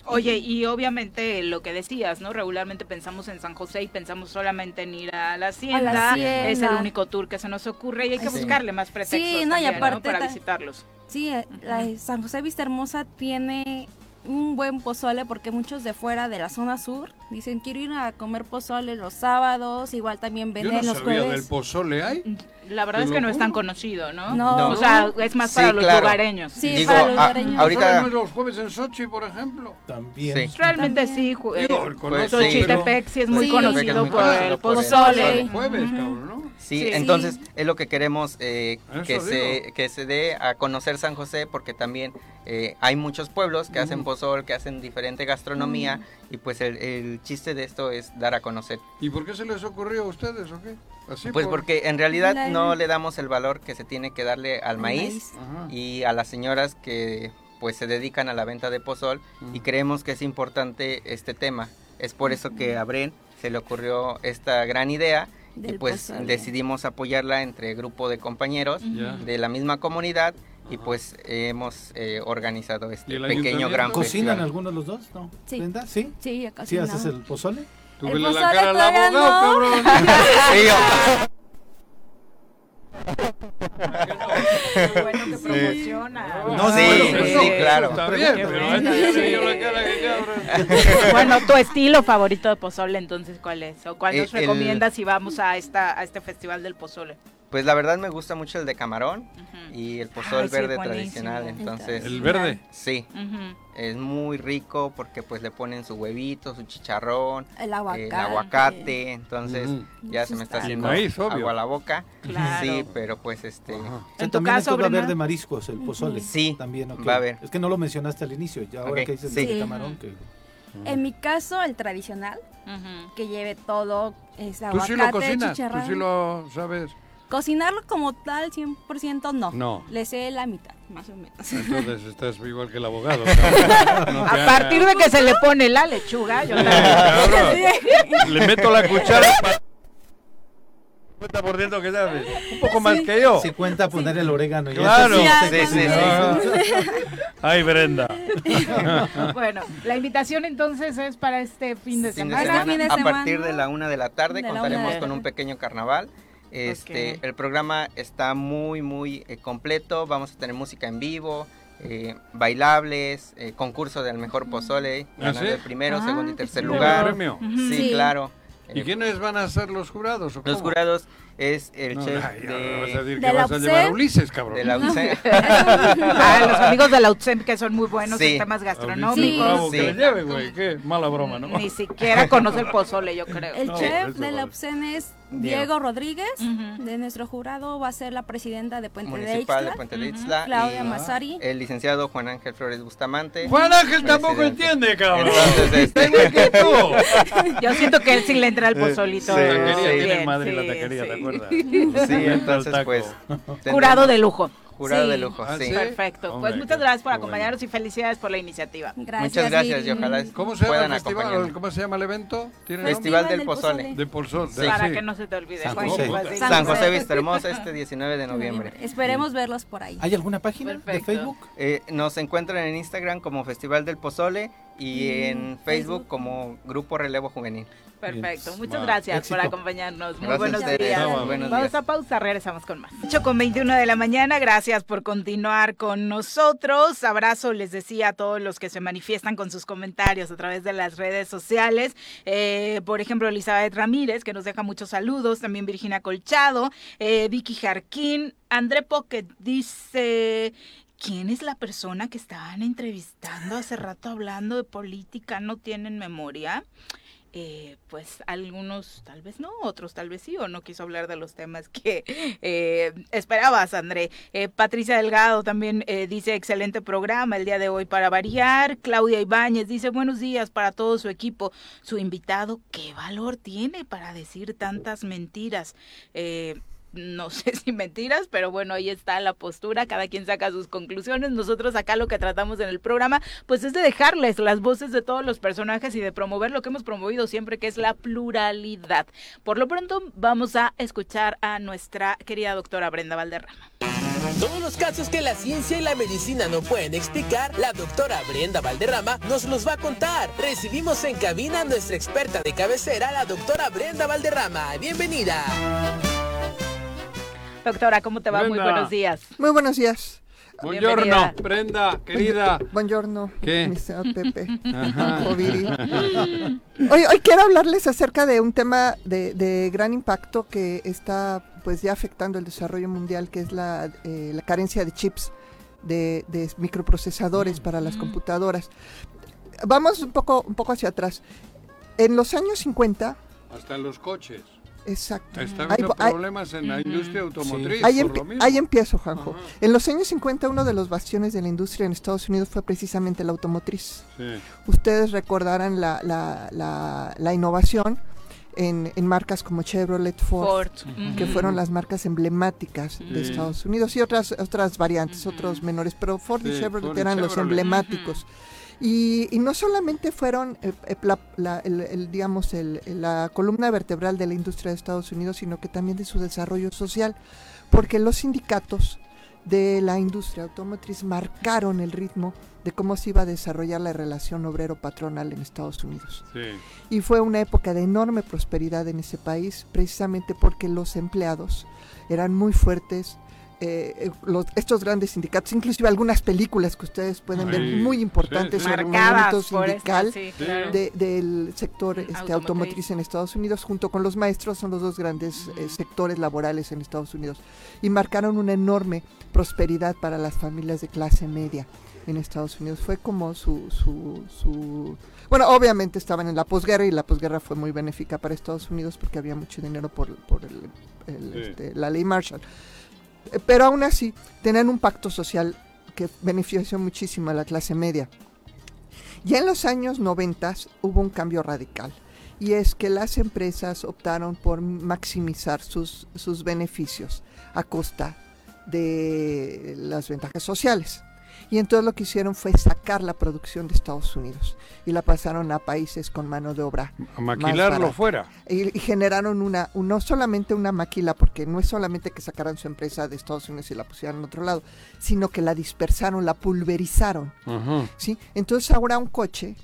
Oye, y obviamente lo que decías, ¿no? Regularmente pensamos en San José y pensamos solamente en ir a la hacienda. hacienda. Es el único tour que se nos ocurre y hay que Sí. buscarle más pretextos Sí, no, y aparte para ta- visitarlos. Sí, eh, la de San José Vista Hermosa tiene un buen pozole porque muchos de fuera de la zona sur dicen quiero ir a comer pozole los sábados, igual también Yo venden no los sabía jueves. del pozole. ¿Hay? La verdad es que no es tan conocido, ¿no? No. O sea, es más Sí, para los claro. lugareños. Sí, Digo, para los a- lugareños. ahorita- ¿Pozole no es los jueves en Sochi, por ejemplo? También. Sí. Realmente También. sí, ju- eh, Digo, conozco, Xochitepec sí es muy Sí. conocido Sí. por Ah, el por el pozole. pozole. Los jueves, cabrón, ¿no? Sí, Sí. entonces es lo que queremos eh, Eso que, se, digo. que se dé a conocer San José porque también eh, hay muchos pueblos que hacen pozol, que hacen diferente gastronomía y pues el, el chiste de esto es dar a conocer. ¿Y por qué se les ocurrió a ustedes o qué? Así Pues por- porque en realidad La- no le damos el valor que se tiene que darle al El maíz, Ajá. y a las señoras que pues se dedican a la venta de pozol y creemos que es importante este tema. Es por eso que a Bren se le ocurrió esta gran idea y Del pues pozole. decidimos apoyarla entre grupo de compañeros de la misma comunidad y pues hemos eh, ¿Y organizado este pequeño gran ¿Cocinan festival. algunos los dos? ¿No? Sí. Brenda? ¿Sí? Sí, ¿Sí haces el pozole? Tú El vele la pozole cara al abogado, no. cabrón. Sí, Qué bueno que promociona. No, Sí, sí, eso- claro. Está bien, Qué pero bueno. la cara que tu estilo favorito de pozole, entonces, ¿cuál es? ¿O cuál Eh, nos el- recomiendas si vamos a esta a este festival del pozole? Pues la verdad me gusta mucho el de camarón y el pozol Ay, verde tradicional, entonces El verde. sí, es muy rico porque pues le ponen su huevito, su chicharrón, El el aguacate. aguacate, entonces Ujú. ya se me está haciendo maíz, obvio. agua a la boca. Claro. Sí, pero pues este En tu también caso, va a haber de mariscos el pozole. Sí, También, ok. va a haber. Es que no lo mencionaste al inicio, ya ahora Ok, que dices sí. de camarón que... En mi caso, el tradicional, que lleve todo, es Tú aguacate, sí lo cocinas, tú sí lo sabes. Cocinarlo como tal, 100% no. No. Le sé la mitad, más o menos. Entonces estás igual que el abogado. No te A partir de que se le pone la lechuga, yo también. Le meto la cuchara para 50% que sabes. Un poco más que yo. Si cuenta poner el orégano. Claro. Sí, sí, sí. Ay, Brenda. Bueno, la invitación entonces es para este fin de fin de semana. semana. fin de a partir semana. de la una de la tarde De la contaremos una de- con un pequeño carnaval. Este, el programa está muy muy eh, completo. Vamos a tener música en vivo, eh, bailables, eh, concurso del mejor pozole, ¿Ah, sí? de primero, Ah, segundo y tercer lugar. premio? Sí, Sí. claro. ¿Y Eh, quiénes van a ser los jurados? o Los jurados es el No, chef ay, ahora vas a de, decir de que la vas a llevar a. Ulises, cabrón. de la UCE. Ah, los amigos de la UTSEM que son muy buenos Sí. en temas gastronómicos. bravo, Sí. que le lleve, güey. Qué mala broma, ¿no? Ni siquiera conoce el pozole, yo creo. El No, chef de la opción es Diego. Diego Rodríguez. De nuestro jurado va a ser la presidenta de Puente municipal de Ixtla, Puente de Claudia y Mazari. el licenciado Juan Ángel Flores Bustamante. Juan Ángel tampoco entiende, cabrón. Entonces, este- Igual que tú. Yo siento que él sí le entra el pozolito. Sí, La taquería sí. tiene madre la sí, taquería, sí. ¿te acuerdas? Sí, entonces pues Jurado de lujo. Jurado Sí. de lujo, Ah, sí. ¿sí? Perfecto. Hombre, Pues muchas gracias por qué bueno. acompañarnos y felicidades por la iniciativa. Gracias, Muchas gracias y ojalá ¿Cómo se llama puedan el festival? acompañarnos. ¿Cómo se llama el evento? ¿Tiene Festival nombre? del Pozole. De Polsol. Sí. Para sí. que no se te olvide. San Juan, José. pues, sí. San José Vista Hermosa este 19 de noviembre. Esperemos verlos por ahí. ¿Hay alguna página de Perfecto. Facebook? Eh, nos encuentran en Instagram como Festival del Pozole y en Facebook Facebook. como Grupo Relevo Juvenil. Perfecto. Muchas gracias Éxito. por acompañarnos. Muy Gracias buenos días. No, buenos Vamos días. a pausa, regresamos con más. 8 con 21 de la mañana, gracias por continuar con nosotros. Abrazo, les decía a todos los que se manifiestan con sus comentarios a través de las redes sociales. Eh, por ejemplo, Elizabeth Ramírez, que nos deja muchos saludos. También Virginia Colchado, eh, Vicky Jarquín, André Pocket dice... ¿Quién es la persona que estaban entrevistando hace rato hablando de política? ¿No tienen memoria? Eh, pues algunos tal vez no, otros tal vez sí, o no quiso hablar de los temas que eh, esperabas, André. Eh, Patricia Delgado también dice excelente programa el día de hoy para variar. Claudia Ibáñez dice buenos días para todo su equipo. Su invitado, ¿qué valor tiene para decir tantas mentiras? No sé si mentiras, pero bueno, ahí está la postura, cada quien saca sus conclusiones. Nosotros acá lo que tratamos en el programa, pues es de dejarles las voces de todos los personajes y de promover lo que hemos promovido siempre, que es la pluralidad. Por lo pronto, vamos a escuchar a nuestra querida doctora Brenda Valderrama. Todos los casos que la ciencia y la medicina no pueden explicar, la doctora Brenda Valderrama nos los va a contar. Recibimos en cabina a nuestra experta de cabecera, la doctora Brenda Valderrama. Bienvenida. Doctora, ¿cómo te va? Muy Brenda. buenos días. Muy buenos días. Buongiorno. Brenda, querida. Buongiorno, ¿Qué? mi señor Pepe. Hoy, hoy quiero hablarles acerca de un tema de, de gran impacto que está pues ya afectando el desarrollo mundial, que es la, eh, la carencia de chips, de, de microprocesadores para las computadoras. Vamos un poco, un poco hacia atrás. En los años 50, Hasta en los coches. Exacto. Está habiendo ahí- problemas en la industria automotriz. Ahí, por empie- lo mismo. ahí empiezo, Juanjo. Ajá. En los años 50, uno de los bastiones de la industria en Estados Unidos fue precisamente la automotriz. Sí. Ustedes recordarán la, la, la, la innovación en, en marcas como Chevrolet, Ford, Ford. que fueron las marcas emblemáticas de Sí. Estados Unidos y otras otras variantes, otros menores, pero Ford y Sí, Chevrolet Ford y eran los emblemáticos. Y, y no solamente fueron eh, eh, la, la- el, el, digamos el- la columna vertebral de la industria de Estados Unidos, sino que también de su desarrollo social, porque los sindicatos de la industria automotriz marcaron el ritmo de cómo se iba a desarrollar la relación obrero-patronal en Estados Unidos. Sí. Y fue una época de enorme prosperidad en ese país, precisamente porque los empleados eran muy fuertes. Eh, eh, los- estos grandes sindicatos, inclusive algunas películas que ustedes pueden ver Sí, muy importantes sí, sí. sobre el movimiento sindical esta, sí, claro. de- del sector este, Automotriz. automotriz en Estados Unidos, junto con los maestros, son los dos grandes eh, sectores laborales en Estados Unidos. Y marcaron una enorme prosperidad para las familias de clase media en Estados Unidos. Fue como su, su, su... Bueno, obviamente estaban en la posguerra y la posguerra fue muy benéfica para Estados Unidos porque había mucho dinero por, por el- el, Sí. este, la ley Marshall. Pero aún así, tenían un pacto social que benefició muchísimo a la clase media. Ya en los años 90 hubo un cambio radical y es que las empresas optaron por maximizar sus, sus beneficios a costa de las ventajas sociales. Y entonces lo que hicieron fue sacar la producción de Estados Unidos y la pasaron a países con mano de obra A maquilarlo fuera. y, y generaron una, un- no solamente una maquila, porque no es solamente que sacaran su empresa de Estados Unidos y la pusieran en otro lado, sino que la dispersaron, la pulverizaron. ¿sí? Entonces ahora un coche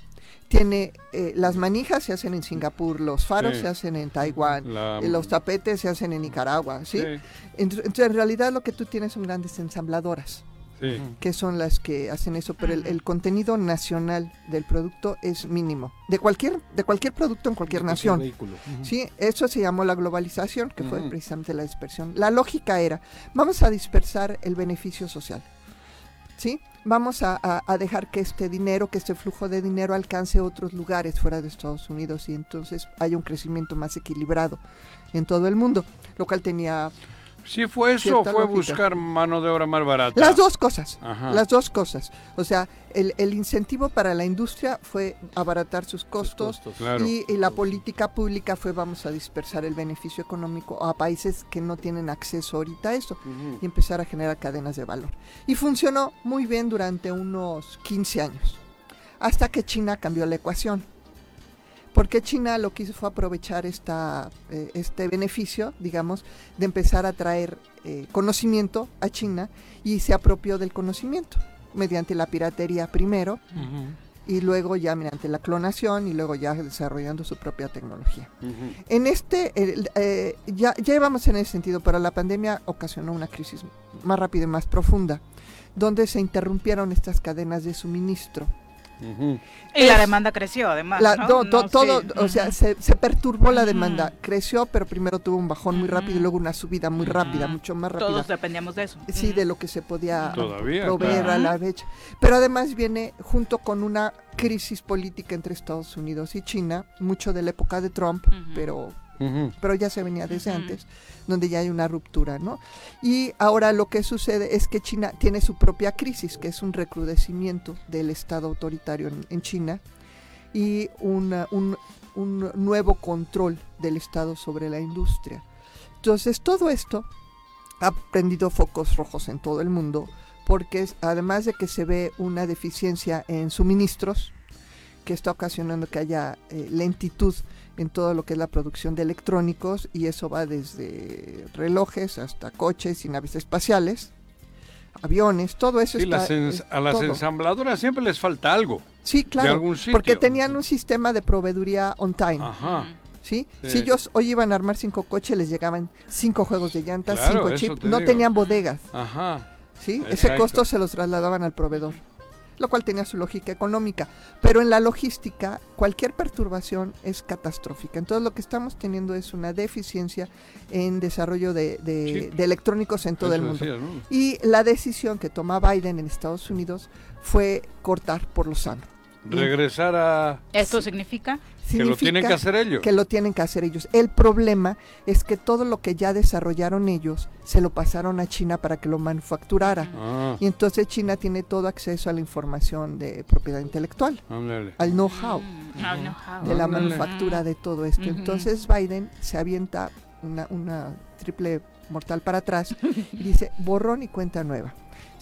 tiene, eh, las manijas se hacen en Singapur, los faros Sí. se hacen en Taiwán, La- eh, los tapetes se hacen en Nicaragua, ¿sí? Sí, Ent- Entonces en realidad lo que tú tienes son grandes ensambladoras sí. que son las que hacen eso, pero el, el contenido nacional del producto es mínimo. De cualquier, de cualquier producto en cualquier nación. vehículo. Sí, eso se llamó la globalización, que fue precisamente la dispersión. La lógica era, vamos a dispersar el beneficio social. ¿Sí? Vamos a, a- a dejar que este dinero, que este flujo de dinero alcance otros lugares fuera de Estados Unidos y entonces haya un crecimiento más equilibrado en todo el mundo, lo cual tenía Sí fue eso, Cierta fue lógica. buscar mano de obra más barata. Las dos cosas. Ajá. Las dos cosas. O sea, el, el incentivo para la industria fue abaratar sus costos, costos. Claro. y, y la política pública fue vamos a dispersar el beneficio económico a países que no tienen acceso ahorita a eso y empezar a generar cadenas de valor. Y funcionó muy bien durante unos 15 años, hasta que China cambió la ecuación. Porque China lo que hizo fue aprovechar esta, eh, este beneficio, digamos, de empezar a traer eh, conocimiento a China y se apropió del conocimiento mediante la piratería primero y luego ya mediante la clonación y luego ya desarrollando su propia tecnología. En este, eh, ya, ya íbamos en ese sentido, pero la pandemia ocasionó una crisis más rápida y más profunda, donde se interrumpieron estas cadenas de suministro. Ujú. Y la demanda creció, además. La- ¿no? do- No, todo, sí. o sea, Ujú. se, se perturbó la demanda, creció, pero primero tuvo un bajón muy rápido y luego una subida muy rápida, mucho más rápida. Todos dependíamos de eso. Sí, de lo que se podía Todavía, proveer claro. a la fecha. Pero además viene junto con una crisis política entre Estados Unidos y China, mucho de la época de Trump, Ujú. Pero ya se venía desde antes, donde ya hay una ruptura, ¿no? Y ahora lo que sucede es que China tiene su propia crisis, que es un recrudecimiento del Estado autoritario en, en China y una- un, un nuevo control del Estado sobre la industria. Entonces todo esto ha prendido focos rojos en todo el mundo porque además de que se ve una deficiencia en suministros que está ocasionando que haya eh, lentitud en todo lo que es la producción de electrónicos y eso va desde relojes hasta coches y naves espaciales, aviones, todo eso Sí, está las a las todo. ensambladoras siempre les falta algo. Sí, claro, algún sitio. porque tenían un sistema de proveeduría on time. Ajá. ¿sí? Sí. Si ellos hoy iban a armar cinco coches, les llegaban cinco juegos de llantas, Claro, cinco chips, te no digo. tenían bodegas. Ajá. ¿sí? Ese costo se los trasladaban al proveedor, lo cual tenía su lógica económica. Pero en la logística, cualquier perturbación es catastrófica. Entonces lo que estamos teniendo es una deficiencia en desarrollo de, de- Sí. de electrónicos en todo Eso el mundo. Y la decisión que toma Biden en Estados Unidos fue cortar por lo sano. Regresar a... ¿Esto significa? Que lo tienen que hacer ellos. Que lo tienen que hacer ellos. El problema es que todo lo que ya desarrollaron ellos se lo pasaron a China para que lo manufacturara. Ah, Y entonces China tiene todo acceso a la información de propiedad intelectual, ándale. al know-how Mm, no, no, how. de la Ándale. manufactura de todo esto. Entonces Biden se avienta una, una triple mortal para atrás y dice borrón y cuenta nueva.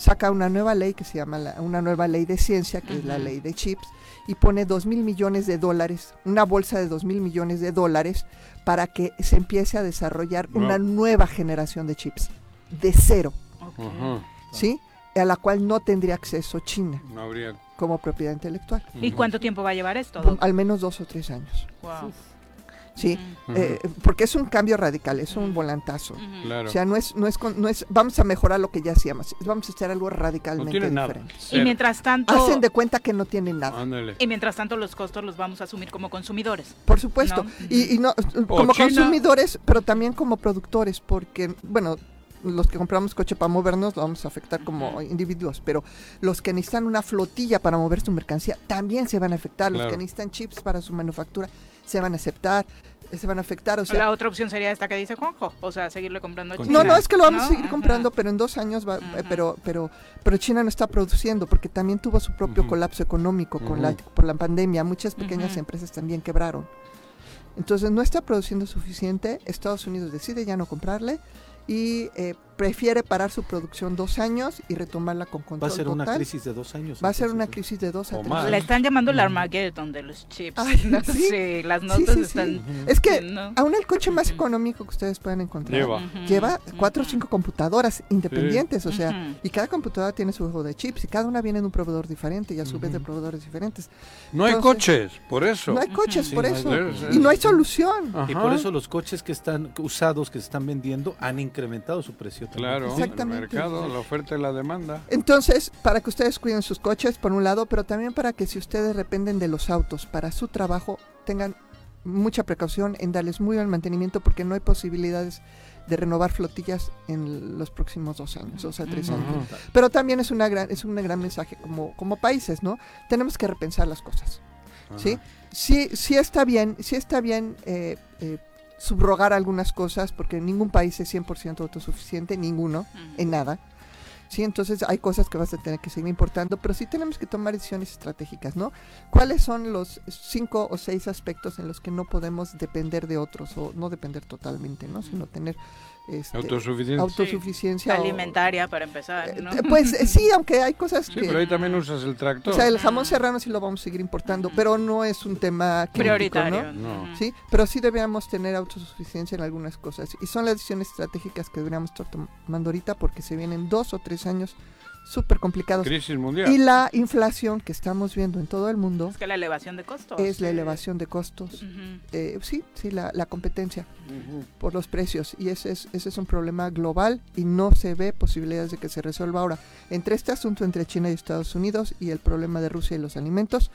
Saca una nueva ley que se llama la- una nueva ley de ciencia, que es la ley de chips, y pone dos mil millones de dólares, una bolsa de dos mil millones de dólares para que se empiece a desarrollar Wow. una nueva generación de chips, de cero. ¿sí? A la cual no tendría acceso China No habría... como propiedad intelectual. ¿Y cuánto tiempo va a llevar esto? Al menos dos o tres años. Wow. Sí, Ujú. eh, porque es un cambio radical, es un volantazo. Claro. O sea, no es, no es, con- no es, vamos a mejorar lo que ya hacíamos, vamos a hacer algo no radicalmente tiene nada. diferente. Y mientras tanto, Hacen de cuenta que no tienen nada, Ándale. y mientras tanto los costos los vamos a asumir como consumidores. por supuesto. No. Y, y no, como China. consumidores, pero también como productores, porque, bueno, los que compramos coche para movernos lo vamos a afectar como individuos, pero los que necesitan una flotilla para mover su mercancía también se van a afectar, los que necesitan chips para su manufactura se van a aceptar, se van a afectar, o sea, la otra opción sería esta que dice Juanjo, o sea, seguirle comprando a China. No, no, es que lo vamos ¿no? a seguir Ajá. comprando, pero en dos años va, eh, pero, pero, pero China no está produciendo porque también tuvo su propio colapso económico con la, por la pandemia. Muchas pequeñas empresas también quebraron. Entonces no está produciendo suficiente. Estados Unidos decide ya no comprarle y eh, prefiere parar su producción dos años y retomarla con Va control a ser una crisis de dos años. Va a ser una crisis de dos a tres años. están llamando el Armageddon de los chips. Ay, No sí. las notas sí, sí. están... Es que ¿no? aún el coche más económico que ustedes puedan encontrar Lleva. Lleva cuatro o cinco computadoras independientes, o sea, y cada computadora tiene su juego de chips y cada una viene de un proveedor diferente y a su vez de proveedores diferentes. No hay coches, por eso. No hay coches Sí, por eso y no hay solución. Ajá. Y por eso los coches que están usados, que se están vendiendo, han incrementado su precio. También. Claro, el Exactamente. mercado, la oferta y la demanda. Entonces, para que ustedes cuiden sus coches, por un lado, pero también para que si ustedes dependen de los autos para su trabajo, tengan mucha precaución en darles muy buen mantenimiento porque no hay posibilidades de renovar flotillas en los próximos dos años, dos a tres años. Pero también es una gran, es un gran mensaje como, como países, ¿no? Tenemos que repensar las cosas. ¿sí? Ajá. Sí, sí está bien, sí está bien eh, eh, subrogar algunas cosas porque ningún país es 100% autosuficiente, ninguno, en nada. Sí, entonces hay cosas que vas a tener que seguir importando, pero sí tenemos que tomar decisiones estratégicas, ¿no? ¿Cuáles son los cinco o seis aspectos en los que no podemos depender de otros o no depender totalmente, ¿no? Sino tener este, Autosuficiencia. autosuficiencia. o- Alimentaria para empezar, eh, ¿no? eh, Pues eh, sí, aunque hay cosas Sí, que... pero ahí también usas el tractor. O sea, el jamón serrano sí lo vamos a seguir importando, pero no es un tema crítico, Prioritario. ¿no? No. Sí, pero sí debíamos tener autosuficiencia en algunas cosas. Y son las decisiones estratégicas que deberíamos estar tomando ahorita porque se vienen dos o tres años súper complicados. Crisis mundial. Y la inflación que estamos viendo en todo el mundo Es que la elevación de costos. es la eh, elevación de costos. Eh, sí, sí, la, la competencia por los precios. Y ese es, ese es un problema global y no se ve posibilidades de que se resuelva ahora. Entre este asunto entre China y Estados Unidos y el problema de Rusia y los alimentos,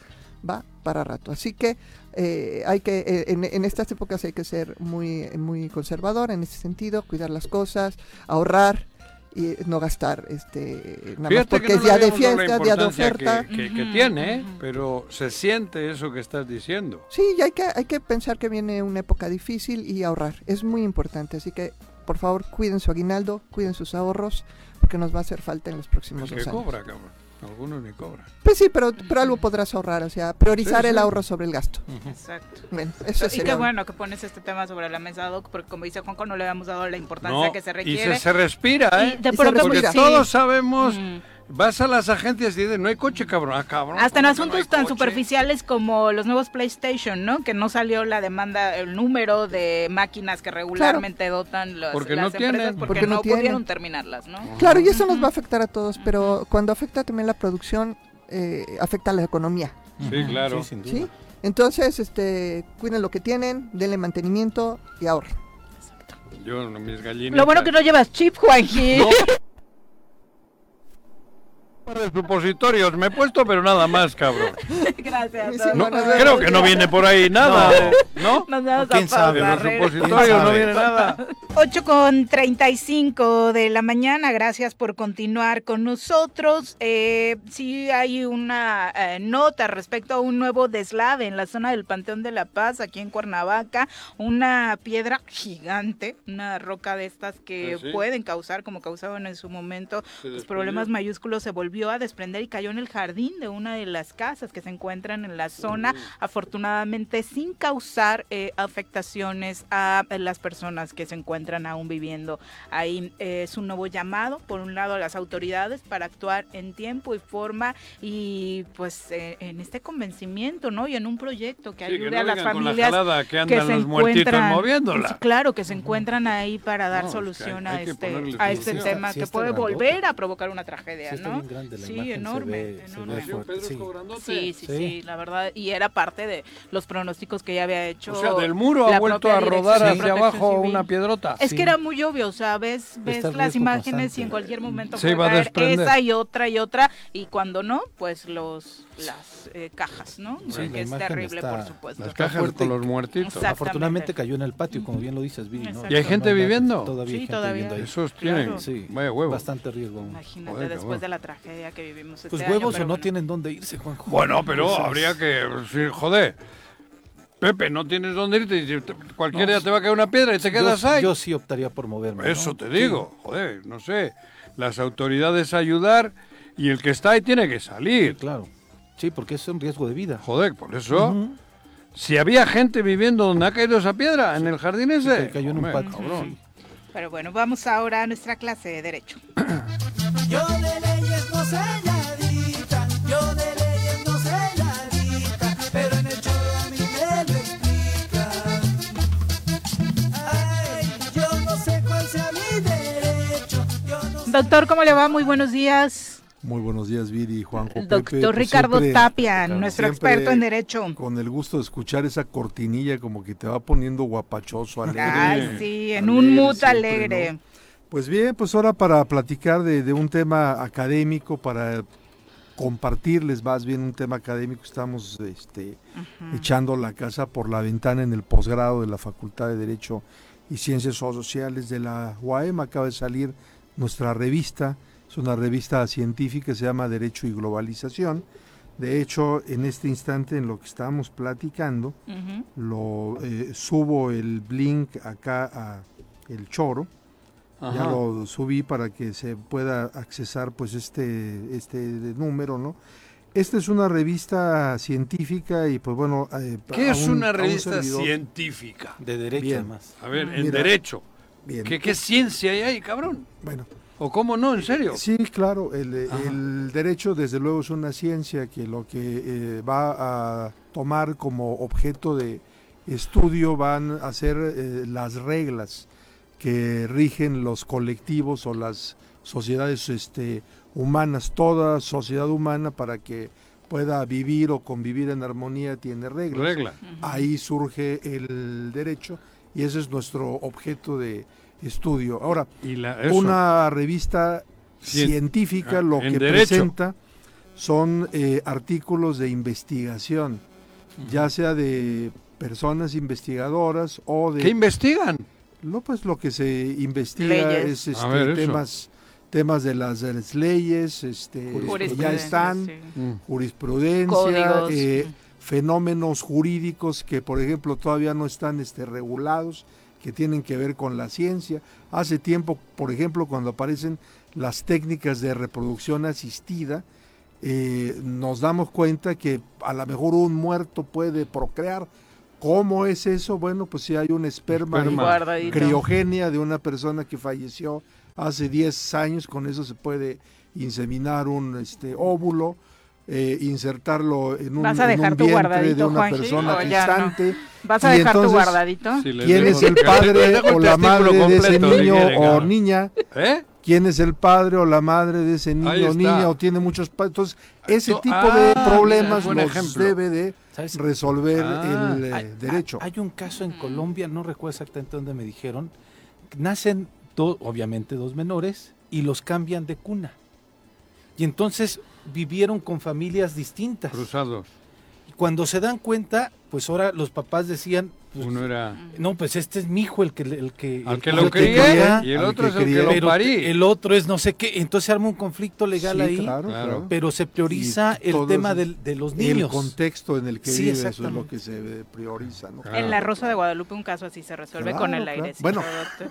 va para rato. Así que eh, hay que eh, en, en estas épocas hay que ser muy, muy conservador en ese sentido, cuidar las cosas, ahorrar y no gastar este nada más porque que es día de fiesta, día de oferta. Que, que- que Ujú, tiene, ¿eh? pero se siente eso que estás diciendo. Sí, y hay que, hay que pensar que viene una época difícil y ahorrar. Es muy importante. Así que, por favor, cuiden su aguinaldo, cuiden sus ahorros, porque nos va a hacer falta en los próximos dos años. cobra, cabrón. Algunos ni cobran. Pues sí, pero, pero algo podrás ahorrar, o sea, priorizar Sí, el ahorro sobre el gasto. Exacto. Bueno, eso y qué bueno que pones este tema sobre la mesa, Doc, porque como dice Juanco, no le habíamos dado la importancia No, que se y requiere. se, se respira, Y ¿eh? de Y se pronto, Porque pues, sí. todos sabemos, Mm. Vas a las agencias y dicen, no hay coche, cabrón. Ah, cabrón. Hasta en ¿cómo que no asuntos tan coche? superficiales como los nuevos PlayStation, ¿no? Que no salió la demanda, el número de máquinas que regularmente dotan las, Porque las no empresas tienen. porque, Porque no no, tienen. pudieron terminarlas, ¿no? Claro, y eso nos va a afectar a todos, pero cuando afecta también la producción, eh, afecta a la economía, Sí, claro. Sí, sin duda. ¿sí? Entonces, este, cuiden lo que tienen, denle mantenimiento y ahorren. Yo, no, mis gallinas. Lo bueno que no llevas chip, Juanji. No. De supositorios me he puesto, pero nada más, cabrón. Gracias. No, creo que no viene por ahí nada, ¿no? Nos vamos ¿Quién a sabe? Los ¿eh? supositorios no viene nada. 8 con 35 de la mañana, gracias por continuar con nosotros. Eh, sí hay una eh, nota respecto a un nuevo deslave en la zona del Panteón de la Paz, aquí en Cuernavaca, una piedra gigante, una roca de estas que Ah, sí. pueden causar, como causaban en su momento, Se pues, problemas mayúsculos, se volvió a desprender y cayó en el jardín de una de las casas que se encuentran en la zona, afortunadamente sin causar eh, afectaciones a las personas que se encuentran aún viviendo ahí. Eh, es un nuevo llamado, por un lado, a las autoridades para actuar en tiempo y forma y pues eh, en este convencimiento, ¿no? Y en un proyecto que Sí, ayude que no a las la familias jalada que que andan se los muertitos encuentran, moviéndola. Claro, que se encuentran ahí para dar No, es que hay- solución hay a que este a este tema Sí que puede volver a provocar una tragedia, Sí, ¿no? Bien grande la Sí, imagen, enorme, ve- se ve enorme. Pedro sí. Sí, sí, sí, Sí. la verdad, y era parte de los pronósticos que ya había hecho. O sea, del muro ha vuelto a rodar hacia abajo Civil. una piedrota. Es Sí. que era muy obvio, o sea, ves, las imágenes y en cualquier momento Se puede iba a caer esa y otra y otra, y cuando no, pues los las eh, cajas, ¿no? Sí, que es terrible, está- por supuesto. Las cajas los muertitos. Exacto. Afortunadamente cayó en el patio, como bien lo dices, Viri, ¿no? ¿Y hay gente No, viviendo? Todavía hay Sí, gente todavía. viviendo ahí. Esos Claro. tienen. Sí, Vaya huevo. bastante riesgo aún. Imagínate Joder, después cabrón. de la tragedia que vivimos este Pues año, huevos o no bueno. tienen dónde irse, Juanjo. Bueno, pero habría que. sí, joder. Pepe, no tienes dónde irte. Cualquier No, día te va a caer una piedra y te quedas yo, ahí. Yo sí optaría por moverme. ¿no? Eso te Sí. digo. Joder, no sé. Las autoridades ayudar y el que está ahí tiene que Sí, salir. claro. Sí, porque es un riesgo de vida. Joder, por eso. Si había gente viviendo donde ha caído esa piedra, en el jardín ese. Cayó en un patio. cabrón. sí. Pero bueno, vamos ahora a nuestra clase de Derecho. Yo de leyes no sé lladita, yo de leyes no sé lladita, pero en el a mí me lo explican. Ay, yo no sé cuál sea mi derecho, yo no sé Doctor, ¿cómo le va? Muy buenos días. Muy buenos días, Viri, Juanjo. El doctor Pues Ricardo siempre- Tapia, nuestro experto en Derecho. Con el gusto de escuchar esa cortinilla como que te va poniendo guapachoso, alegre. Ay, sí, en Alegre un mood siempre, alegre. ¿no? Pues bien, pues ahora para platicar de, de un tema académico, para compartirles más bien un tema académico, estamos este, echando la casa por la ventana en el posgrado de la Facultad de Derecho y Ciencias Sociales de la UAM. Acaba de salir nuestra revista, es una revista científica, se llama Derecho y Globalización. De hecho, en este instante, en lo que estamos platicando, lo eh, subo el link acá a el choro ya lo subí para que se pueda accesar pues este este número no esta es una revista científica y pues bueno eh, ¿Qué a es un- una un revista científica? De derecho, Bien. además. A ver, en Mira. derecho. Bien. ¿Qué, ¿Qué ciencia hay ahí, cabrón? bueno ¿O cómo no? ¿En serio? sí claro el, eh, el derecho desde luego es una ciencia que lo que eh, va a tomar como objeto de estudio van a ser eh, las reglas que rigen los colectivos o las sociedades este, humanas, toda sociedad humana para que pueda vivir o convivir en armonía tiene reglas. Regla. Ahí surge el derecho y ese es nuestro objeto de estudio. Ahora, Y la, eso. una revista Cien- científica ah, lo que derecho. presenta son eh, artículos de investigación, ya sea de personas investigadoras o de ¿Qué investigan? no, pues lo que se investiga Leyes. es este, ver, temas temas de las, de las leyes este, que ya Jurisprudencia, están, sí. Mm. jurisprudencia, eh, fenómenos jurídicos que, por ejemplo, todavía no están este, regulados, que tienen que ver con la ciencia. Hace tiempo, por ejemplo, cuando aparecen las técnicas de reproducción asistida, eh, nos damos cuenta que a lo mejor un muerto puede procrear. ¿Cómo es eso? Bueno, pues si hay un esperma, Esperma. criogenia de una persona que falleció hace 10 años, con eso se puede inseminar un este óvulo, eh, insertarlo en un, ¿Vas a en un vientre de una Juanji, persona no? gestante. ¿Vas a dejar tu guardadito? Les ¿Quién es el padre o la madre de ese niño o niña? ¿Eh? quién es el padre o la madre de ese niño o niña o tiene muchos padres. Entonces, ese No, tipo ah, de mira, problemas buen los ejemplo. debe de ¿Sabes? resolver Ah. el eh, Hay- derecho. Hay un caso en Colombia, no recuerdo exactamente dónde me dijeron, nacen do- obviamente dos menores y los cambian de cuna. Y entonces vivieron con familias distintas. Cruzados. Y cuando se dan cuenta, pues ahora los papás decían, Uno era. no, pues este es mi hijo el que el que Al el que el lo cría, y el al otro que es el que lo parí. el otro es no sé qué, entonces se arma un conflicto legal Sí, ahí, claro, Claro. pero se prioriza Y el tema del- de los El niños. contexto en el que Sí, vive, eso es exactamente. lo que se prioriza. ¿no? Claro. En la Rosa de Guadalupe un caso así se resuelve Claro, con el claro. aire. Bueno,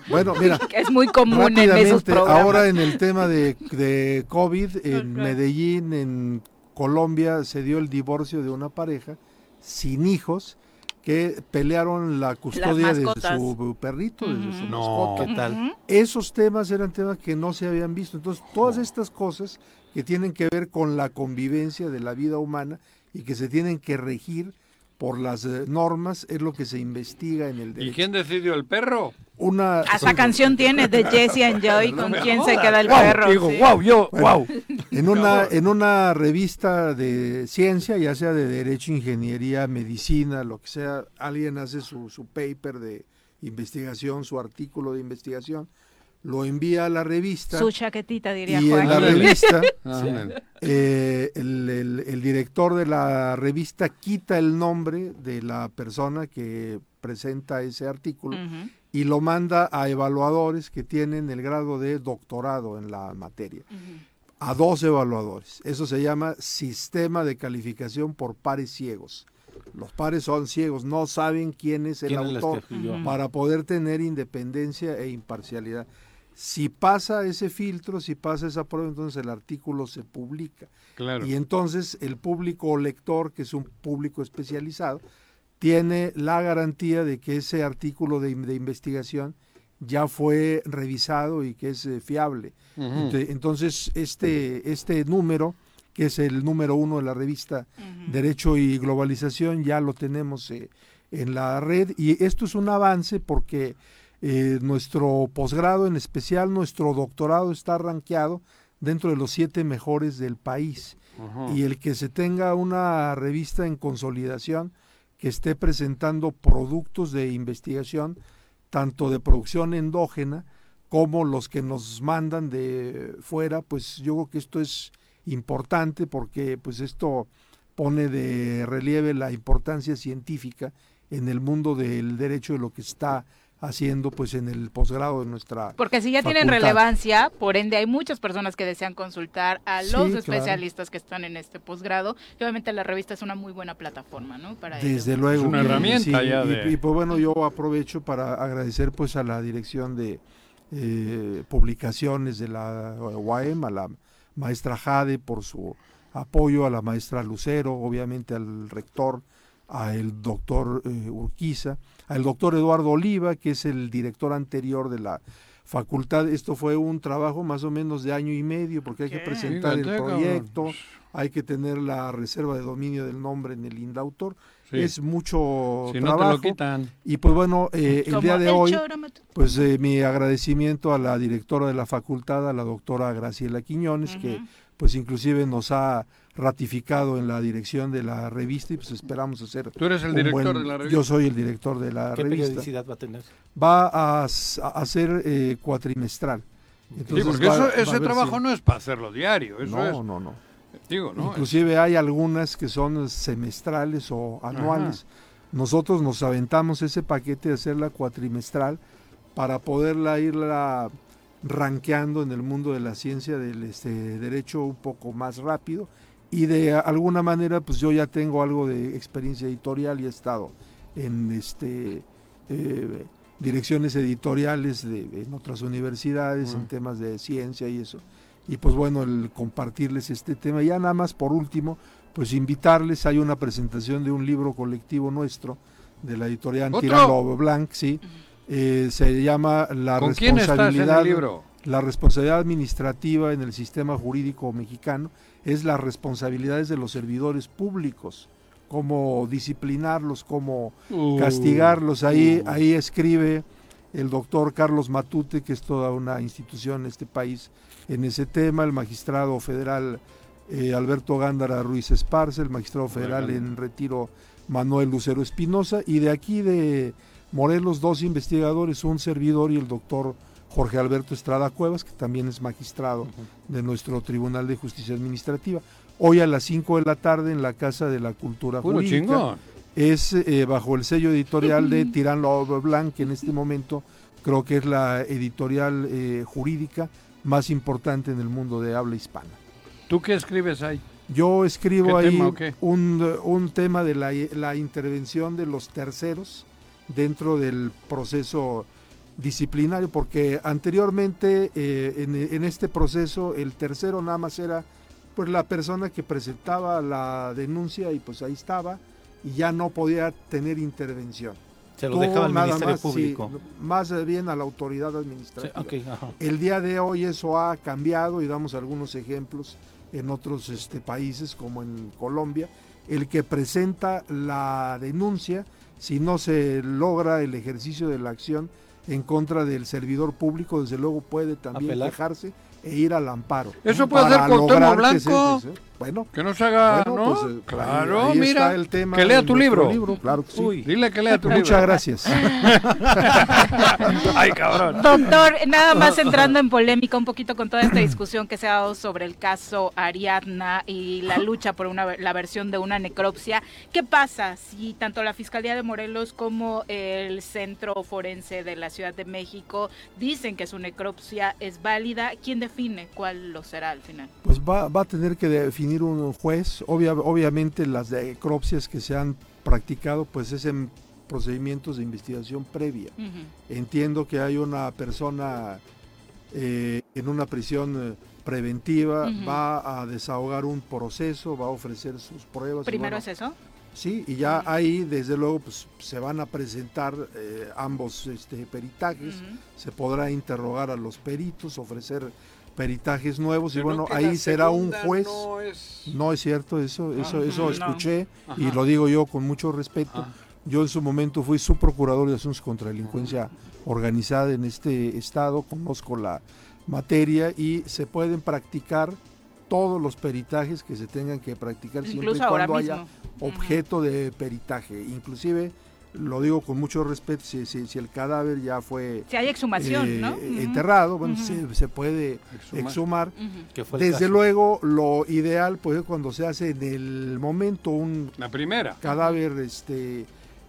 Bueno, mira, es muy común en esos rápidamente, programas. ahora en el tema de, de COVID, en. Medellín, en Colombia, se dio el divorcio de una pareja sin hijos que pelearon la custodia de su perrito, de su. No. mascota. ¿Qué tal? Esos temas eran temas que no se habían visto. Entonces, todas estas cosas que tienen que ver con la convivencia de la vida humana y que se tienen que regir por las eh, normas es lo que se investiga en el ¿Y derecho. quién decidió el perro? Una Hasta canción tiene de Jesse and Joy con quién se queda el perro. digo, sí. guau, yo, guau. en una en una revista de ciencia, ya sea de derecho, ingeniería, medicina, lo que sea, alguien hace su, su paper de investigación, su artículo de investigación, lo envía a la revista Su chaquetita, diría y en la Juan. revista eh, el, el- el director de la revista quita el nombre de la persona que presenta ese artículo Ujú, y lo manda a evaluadores que tienen el grado de doctorado en la materia, a dos evaluadores. Eso se llama sistema de calificación por pares ciegos. Los pares son ciegos, no saben quién es el ¿Quién es el autor para poder tener independencia e imparcialidad. Si pasa ese filtro, si pasa esa prueba, entonces el artículo se publica. Claro. Y entonces el público lector, que es un público especializado, tiene la garantía de que ese artículo de, de investigación ya fue revisado y que es eh, fiable. Entonces, este, este número, que es el número uno de la revista. Derecho y Globalización, ya lo tenemos eh, en la red y esto es un avance porque eh, nuestro posgrado, en especial nuestro doctorado, está rankeado dentro de los siete mejores del país y el que se tenga una revista en consolidación que esté presentando productos de investigación, tanto de producción endógena como los que nos mandan de fuera, pues yo creo que esto es importante porque pues esto pone de relieve la importancia científica en el mundo del derecho de lo que está haciendo pues en el posgrado de nuestra Porque si ya tienen relevancia, por ende hay muchas personas que desean consultar a Sí, los claro. especialistas que están en este posgrado. Y obviamente la revista es una muy buena plataforma, ¿no? Para ello. Desde luego. Es una y- herramienta ya y, de- y, pues bueno, yo aprovecho para agradecer pues a la dirección de eh, publicaciones de la UAM, a la maestra Jade por su apoyo, a la maestra Lucero, obviamente al rector, al doctor eh, Urquiza, al doctor Eduardo Oliva, que es el director anterior de la facultad. Esto fue un trabajo más o menos de año y medio, porque hay que presentar el proyecto, hay que tener la reserva de dominio del nombre en el INDAUTOR. Sí. Es mucho si no te trabajo. lo quitan. Y pues bueno, eh, el día de el hoy, pues eh, mi agradecimiento a la directora de la facultad, a la doctora Graciela Quiñones, que pues inclusive nos ha ratificado en la dirección de la revista y pues esperamos hacer Tú eres el director buen- de la revista. Yo soy el director de la ¿Qué revista. periodicidad va a tener? Va a, ser eh, cuatrimestral. Sí, Entonces porque va- eso- va a ese trabajo sí- no es para hacerlo diario. Eso no, es, no, no. digo, ¿no? Inclusive hay algunas que son semestrales o anuales. Nosotros nos aventamos ese paquete de hacerla cuatrimestral para poderla irla rankeando en el mundo de la ciencia del este, derecho un poco más rápido y de alguna manera pues yo ya tengo algo de experiencia editorial y he estado en este eh, direcciones editoriales de, en otras universidades en temas de ciencia y eso y pues bueno, el compartirles este tema. Ya nada más por último, pues invitarles, hay una presentación de un libro colectivo nuestro, de la editorial ¿Otro? Tirando Blanc, sí, eh, se llama La ¿Con quién estás en el responsabilidad libro? la responsabilidad administrativa en el sistema jurídico mexicano es las responsabilidades de los servidores públicos, cómo disciplinarlos, cómo Uh, castigarlos. Ahí, uh. ahí escribe el doctor Carlos Matute, que es toda una institución en este país en ese tema, el magistrado federal eh, Alberto Gándara Ruiz Esparza, el magistrado federal en retiro Manuel Lucero Espinosa, y de aquí de Morelos dos investigadores, un servidor y el doctor Jorge Alberto Estrada Cuevas, que también es magistrado de nuestro Tribunal de Justicia Administrativa. Hoy a las 5 de la tarde en la Casa de la Cultura Puro Jurídica chingón. es eh, bajo el sello editorial de Tirán Lobo Blanc, que en este momento creo que es la editorial eh, jurídica más importante en el mundo de habla hispana. ¿Tú qué escribes ahí? Yo escribo ¿Qué ahí tema un, un tema de la, la intervención de los terceros dentro del proceso disciplinario, porque anteriormente eh, en, en este proceso el tercero nada más era pues la persona que presentaba la denuncia y pues ahí estaba y ya no podía tener intervención. Se lo Todo dejaba al Ministerio más, sí, Público. más bien a la autoridad administrativa. El día de hoy eso ha cambiado y damos algunos ejemplos en otros este, países como en Colombia. El que presenta la denuncia, si no se logra el ejercicio de la acción en contra del servidor público, desde luego puede también Apelar. quejarse e ir al amparo. Eso puede Para hacer Cuauhtémoc lograr que se- Blanco. Bueno, Que no se haga, bueno, ¿no? pues, eh, claro, ahí- ahí mira. está el tema que lea tu libro. claro que sí. Uy. Dile que lea tu Muchas libro. gracias. Ay, cabrón. Doctor, nada más entrando en polémica un poquito con toda esta discusión que se ha dado sobre el caso Ariadna y la lucha por una, la versión de una necropsia, ¿qué pasa si tanto la Fiscalía de Morelos como el Centro Forense de la Ciudad de México dicen que su necropsia es válida? ¿Quién define cuál lo será al final? Pues va, va a tener que definir un juez. Obvia- obviamente las necropsias que se han practicado, pues es en procedimientos de investigación previa. Entiendo que hay una persona eh, en una prisión eh, preventiva, va a desahogar un proceso, va a ofrecer sus pruebas. ¿Primero es eso? Sí, y ya ahí, desde luego, pues se van a presentar eh, ambos este, peritajes, se podrá interrogar a los peritos, ofrecer peritajes nuevos, y bueno, ahí será un juez. No es... No es cierto eso, eso, eso No. escuché y lo digo yo con mucho respeto. Yo en su momento fui subprocurador de asuntos contra delincuencia organizada en este estado, conozco la materia y se pueden practicar todos los peritajes que se tengan que practicar siempre y Incluso ahora cuando mismo. haya objeto de peritaje. Inclusive, lo digo con mucho respeto, si, si- si el cadáver ya fue Si hay exhumación, eh, ¿no? Enterrado, bueno, Ujú. se, se puede Exhumar. Desde caso. luego, lo ideal pues es cuando se hace en el momento un La primera. cadáver este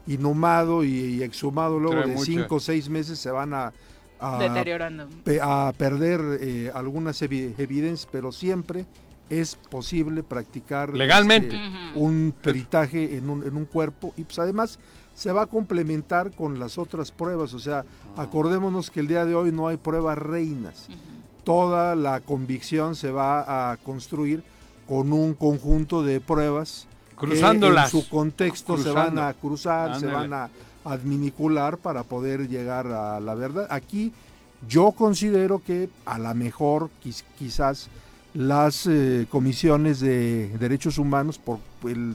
inhumado y, y exhumado luego Trae de cinco o seis meses se van a, a, Deteriorando. pe- a perder eh, algunas evi- evidencias, pero siempre es posible practicar Legalmente. este, un peritaje en un, en un cuerpo y pues además se va a complementar con las otras pruebas, o sea, Ah. acordémonos que el día de hoy no hay pruebas reinas toda la convicción se va a construir con un conjunto de pruebas que Cruzándolas. en su contexto se van a cruzar, se van a adminicular para poder llegar a la verdad. Aquí yo considero que a lo mejor quiz- quizás las eh, comisiones de derechos humanos por el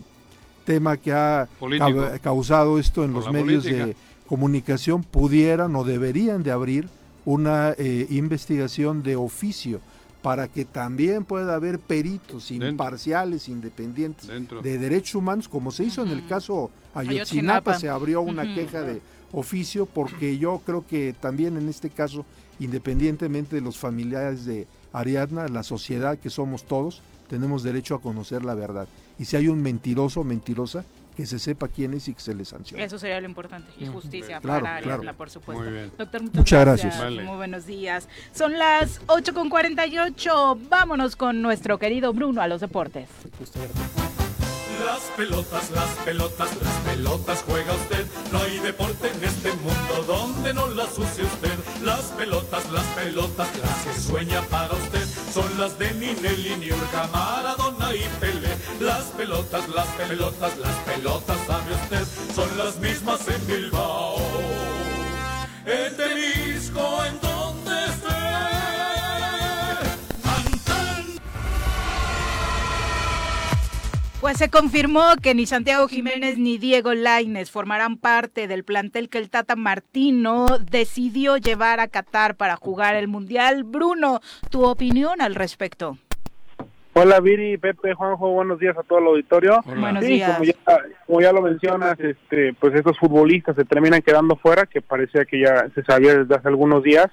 tema que ha Político. causado esto en Por los medios política. de comunicación pudieran o deberían de abrir una eh, investigación de oficio para que también pueda haber peritos Dentro. imparciales, independientes Dentro. de derechos humanos, como se hizo en el caso Ayotzinapa. Ayotzinapa, se abrió una queja de oficio porque yo creo que también en este caso, independientemente de los familiares de Ariadna, la sociedad que somos todos, tenemos derecho a conocer la verdad. Y si hay un mentiroso o mentirosa, que se sepa quién es y que se le sancione. Eso sería lo importante. Y justicia Claro, para claro. Ariadna, por supuesto. Muy bien. Doctor, muchas, Muchas gracias. Vale. Muy buenos días. Son las 8 con 48. Vámonos con nuestro querido Bruno a los deportes. Las pelotas, las pelotas, las pelotas juega usted. No hay deporte en este mundo donde no las use usted. Las pelotas, las pelotas, las que sueña para usted. Son las de Ninelli, Niurka, Maradona y Pelé. Las pelotas, las pelotas, las pelotas, sabe usted, son las mismas en Bilbao. Pues se confirmó que ni Santiago Jiménez ni Diego Laines formarán parte del plantel que el Tata Martino decidió llevar a Qatar para jugar el Mundial. Bruno, tu opinión al respecto. Hola Viri, Pepe, Juanjo, buenos días a todo el auditorio. Buenos Sí, días. Como ya, como ya lo mencionas, este, pues estos futbolistas se terminan quedando fuera, que parecía que ya se sabía desde hace algunos días.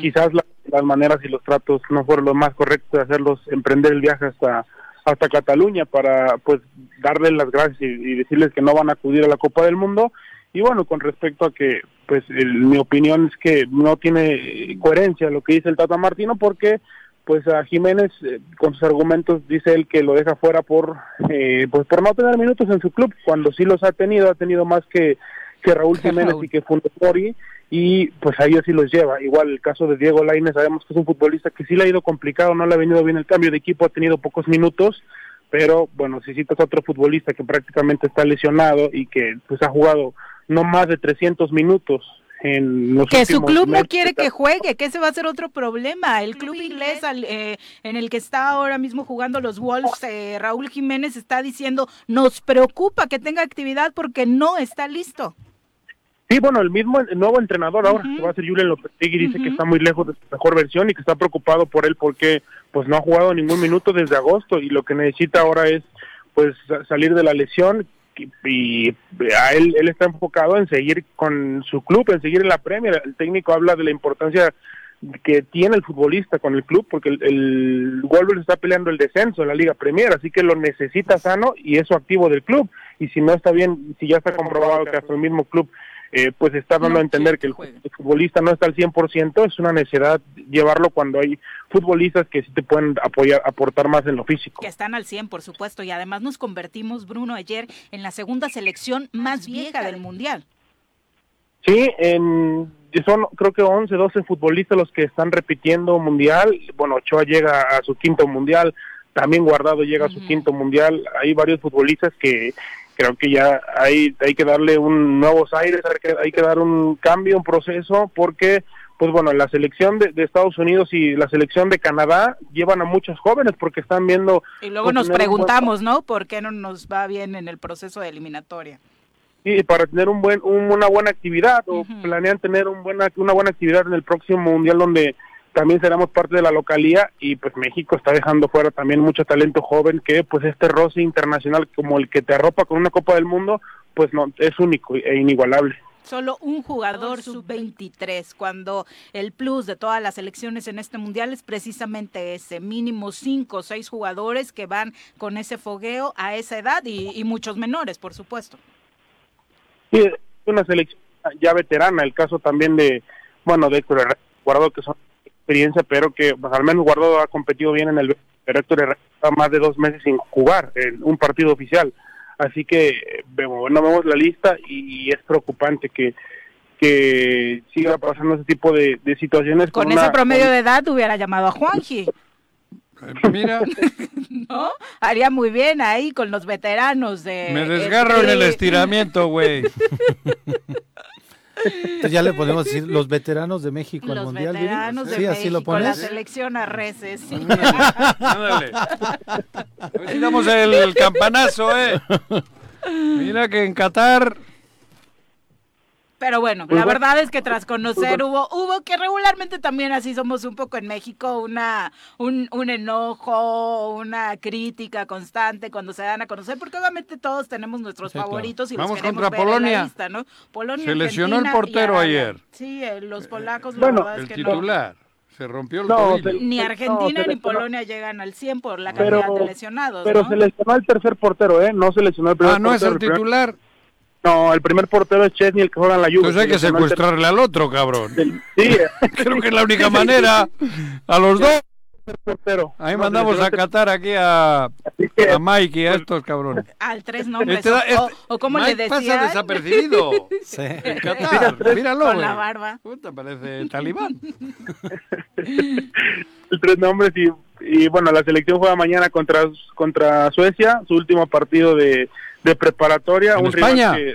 Quizás la- las maneras y los tratos no fueron lo más correctos de hacerlos emprender el viaje hasta hasta Cataluña para pues darles las gracias y, y decirles que no van a acudir a la Copa del Mundo. Y bueno, con respecto a que, pues el- mi opinión es que no tiene coherencia lo que dice el Tata Martino porque pues a Jiménez eh, con sus argumentos dice él que lo deja fuera por eh, pues por no tener minutos en su club cuando sí los ha tenido ha tenido más que que Raúl Jiménez y que Funes Mori y pues ahí así los lleva igual el caso de Diego Lainez sabemos que es un futbolista que sí le ha ido complicado no le ha venido bien el cambio de equipo ha tenido pocos minutos pero bueno si citas a otro futbolista que prácticamente está lesionado y que pues ha jugado no más de 300 minutos en los Que su club no quiere que juegue, que ese va a ser otro problema. El club inglés al- eh, en el que está ahora mismo jugando los Wolves, eh, Raúl Jiménez está diciendo, nos preocupa que tenga actividad porque no está listo. Sí, bueno, el mismo el nuevo entrenador ahora, que va a ser Julian Lopetegui, dice que está muy lejos de su mejor versión y que está preocupado por él porque pues no ha jugado ningún minuto desde agosto y lo que necesita ahora es pues sa- salir de la lesión y, y a él él está enfocado en seguir con su club, en seguir en la Premier. El técnico habla de la importancia que tiene el futbolista con el club porque el, el Wolves está peleando el descenso en la Liga Premier, así que lo necesita sano y eso activo del club. Y si no está bien, si ya está comprobado que hasta el mismo club eh, pues está dando a entender que el, el futbolista no está al 100%, es una necesidad llevarlo cuando hay futbolistas que sí te pueden apoyar, aportar más en lo físico. Que están al 100, por supuesto, y además nos convertimos, Bruno, ayer en la segunda selección más vieja del Mundial. Sí, en, son creo que 11, 12 futbolistas los que están repitiendo mundial. Bueno, Ochoa llega a su quinto mundial, también Guardado llega a su quinto mundial. Hay varios futbolistas que creo que ya hay, hay que darle un nuevos aires, hay que, hay que dar un cambio, un proceso, porque pues bueno, la selección de, de Estados Unidos y la selección de Canadá llevan a muchos jóvenes porque están viendo... Y luego pues, nos buen preguntamos, ¿no? ¿Por qué no nos va bien en el proceso de eliminatoria? Sí, para tener un buen, un- una buena actividad o planean tener un buena, una buena actividad en el próximo mundial donde también seremos parte de la localía y pues México está dejando fuera también mucho talento joven que pues este roce internacional como el que te arropa con una Copa del Mundo pues no es único e inigualable. Solo un jugador sub-23, cuando el plus de todas las selecciones en este mundial es precisamente ese, mínimo cinco o seis jugadores que van con ese fogueo a esa edad y, y muchos menores, por supuesto. Sí, una selección ya veterana, el caso también de, bueno, de Héctor Guardado que son experiencia, pero que pues, al menos Guardado ha competido bien en el pero Héctor Herrera más de dos meses sin jugar en un partido oficial. Así que eh, vemos, bueno, vemos la lista y, es preocupante que que siga pasando ese tipo de, de situaciones. Con ese promedio de edad hubiera llamado a Juanji. Mira, ¿No? Haría muy bien ahí con los veteranos de... me desgarro en el estiramiento, güey. Entonces ya le podemos decir los veteranos de México al Los Mundial. Viri. veteranos de sí, así lo México, la pones. selección a reces. sí. Ándale. A ver si damos el campanazo, eh. Mira que en Qatar Pero bueno, Pues la verdad es que tras conocer hubo, hubo que regularmente también así somos un poco en México, una, un, un enojo, una crítica constante cuando se dan a conocer, porque obviamente todos tenemos nuestros Sí, claro. favoritos y Vamos los queremos contra ver en la Polonia. lista, ¿no? Polonia, Se lesionó el Argentina portero ayer. Sí, eh, los polacos, la Bueno, verdad es el que no. titular se rompió el No, tobillo. se- Ni Argentina ni lesionó. Polonia llegan al 100 por la Pero- cantidad de lesionados, Pero ¿no? se lesionó el tercer portero, ¿eh? No se lesionó el primer Ah, ¿no es el primer- titular? No, el primer portero es Chesney, el que juega en la Juve. Pues hay que secuestrarle al otro, cabrón. Sí, Creo que es la única manera. A los dos. portero. Ahí No, mandamos a Qatar aquí a, a Mike y a estos cabrones. Al tres nombres. Este da- o, este- o como Mike le pasa decían. desapercibido. Sí. En Qatar, míralo, Con la barba. Puta, parece talibán. el tres nombres y y bueno, la selección juega mañana contra contra Suecia, su último partido de, de preparatoria. ¿En un rival España? que-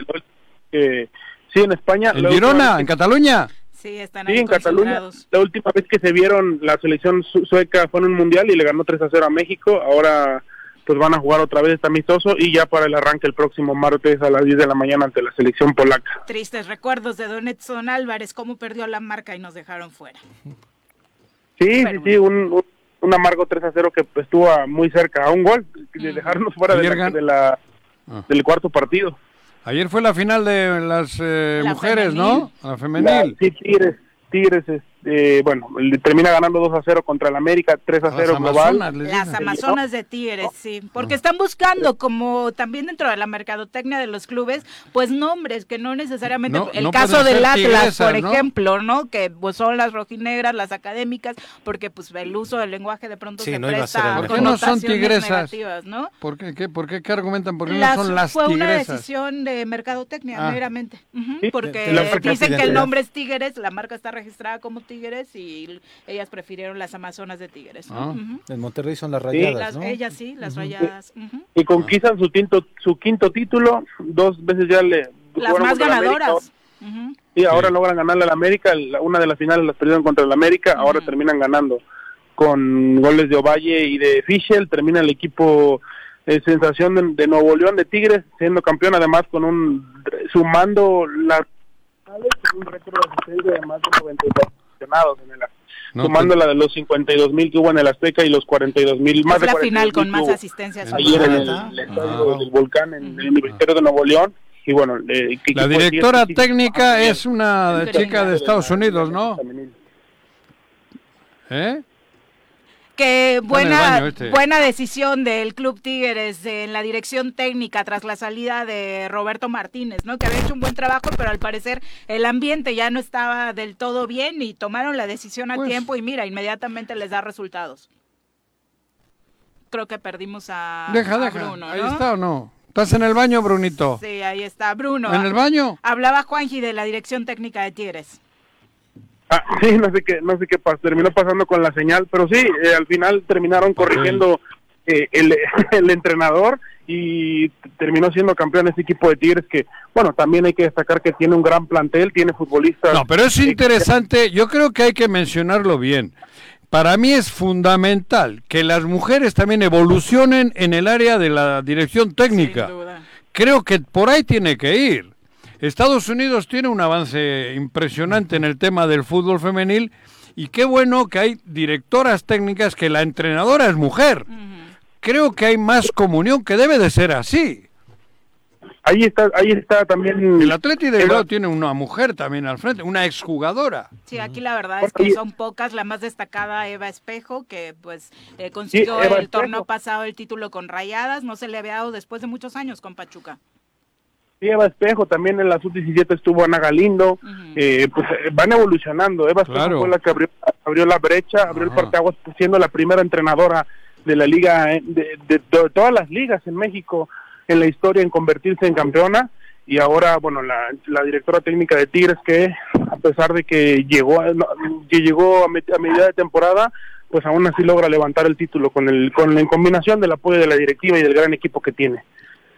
que- sí, en España. ¿En Girona? vez ¿En Cataluña? Sí, están Sí, ahí en Cataluña. La última vez que se vieron, la selección su- sueca fue en un mundial y le ganó 3 a 0 a México. Ahora pues van a jugar otra vez este amistoso y ya para el arranque el próximo martes a las 10 de la mañana ante la selección polaca. Tristes recuerdos de Don Edson Álvarez, cómo perdió la marca y nos dejaron fuera. Sí, sí, sí, un, un, un amargo 3 a 0 que pues, estuvo a- muy cerca, a un gol de dejarnos fuera de la- de la, Ah. del cuarto partido. Ayer fue la final de las eh, La mujeres, femenil. ¿no? La La- femenil. sí, Tigres, Tigres, este, bueno, le termina ganando 2 a 0 contra el América, 3 a Las 0 global. Amazonas, Las. Amazonas de Tigres, sí, porque están buscando como también dentro de la mercadotecnia de los clubes, pues nombres que no necesariamente, No, el no caso del Atlas, por ¿no? ejemplo, ¿no? Que pues son las rojinegras, las académicas, porque pues el uso del lenguaje de pronto Sí, se a presta a ¿Por qué no son tigresas? negativas, ¿no? ¿Por qué? ¿Qué, ¿Por qué? ¿Qué argumentan? ¿Por qué Las- no son las fue una tigresas? decisión de mercadotecnia, Ah. meramente. Porque dicen que el nombre es Tigres, la marca está registrada como Tigres y ellas prefirieron las Amazonas de Tigres. ¿no? Ah. Ujú. En Monterrey son las Sí. rayadas, Las- ¿no? Ellas sí, las rayadas. Y conquistan su quinto, su quinto título, dos veces ya le... Las más ganadoras. Y ahora Sí. logran ganarle al América, una de las finales las perdieron contra el América, ahora terminan ganando con goles de Ovalle y de Fischel, termina el equipo eh, sensación de, de Nuevo León de Tigres siendo campeón además con un sumando la un récord de asistencia de más de 92 aficionados en el No, la de los 52 mil que hubo en el Azteca y los 42 mil más Es de la 42,000 final con más asistencias. ayer en el, Ah, el estadio ah. del Volcán en el Universitario de Nuevo León y bueno eh, La directora técnica es una chica de Estados Unidos, ¿no? ¿Eh? Que buena, este. buena decisión del Club Tigres en la dirección técnica tras la salida de Roberto Martínez, ¿no? Que había hecho un buen trabajo, pero al parecer el ambiente ya no estaba del todo bien y tomaron la decisión a Pues- tiempo y mira, inmediatamente les da resultados. Creo que perdimos a, Deja, a deja. Bruno, Ahí ¿no? está o no. ¿Estás en el baño, Brunito? Sí, ahí está, Bruno. ¿En el baño? Hablaba Juanji de la dirección técnica de Tigres. Ah, sí, no sé qué, no sé qué pas- terminó pasando con la señal, pero sí, eh, al final terminaron corrigiendo eh, el, el entrenador y terminó siendo campeón ese equipo de Tigres que, bueno, también hay que destacar que tiene un gran plantel, tiene futbolistas. No, pero es interesante, yo creo que hay que mencionarlo bien. Para mí es fundamental que las mujeres también evolucionen en el área de la dirección técnica. Sin duda. Creo que por ahí tiene que ir. Estados Unidos tiene un avance impresionante en el tema del fútbol femenil y qué bueno que hay directoras técnicas que la entrenadora es mujer. Creo que hay más comunión que debe de ser así. Ahí está, ahí está también. El Atleti de Bilbao tiene una mujer también al frente, una exjugadora. Sí, aquí la verdad es que son pocas. La más destacada, Eva Espejo, que pues eh, consiguió el Espejo. torneo pasado el título con Rayadas. No se le había dado después de muchos años con Pachuca. Sí, Eva Espejo, también en la sub-17 estuvo Ana Galindo, eh, pues eh, van evolucionando. Eva Espejo Claro. fue la que abrió, abrió la brecha, abrió el Ajá. parteaguas pues, siendo la primera entrenadora de la liga, eh, de, de to- todas las ligas en México en la historia en convertirse en campeona. Y ahora, bueno, la, la directora técnica de Tigres que a pesar de que llegó a, que llegó a, a medida de temporada, pues aún así logra levantar el título con el con en combinación del apoyo de la directiva y del gran equipo que tiene.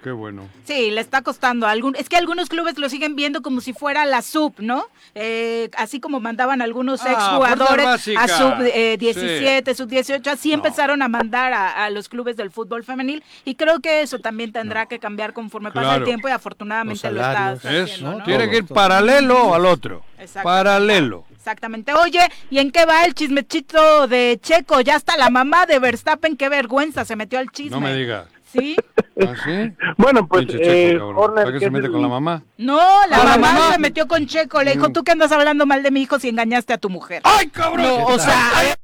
Qué bueno. Sí, le está costando. Algún, es que algunos clubes lo siguen viendo como si fuera la sub, ¿no? Eh, así como mandaban algunos Ah, exjugadores a sub eh, 17, sub 18, así empezaron a mandar a, a los clubes del fútbol femenil y creo que eso también tendrá que cambiar conforme pasa el tiempo y afortunadamente Los lo está haciendo, Eso, ¿no? tiene Todo, que ir todo. paralelo al otro. Exacto. Paralelo. Exactamente. Oye, ¿y en qué va el chismechito de Checo? Ya está la mamá de Verstappen, qué vergüenza, se metió al chisme. No me digas. ¿Sí? ¿Ah, sí? Bueno, pues Checo, eh, cabrón. Horner, ¿Para qué que se mete el- con la mamá? No, la Ah, la mamá, se metió con Checo, le dijo, Mm. tú que andas hablando mal de mi hijo si engañaste a tu mujer. ¡Ay, cabrón! No, o sea,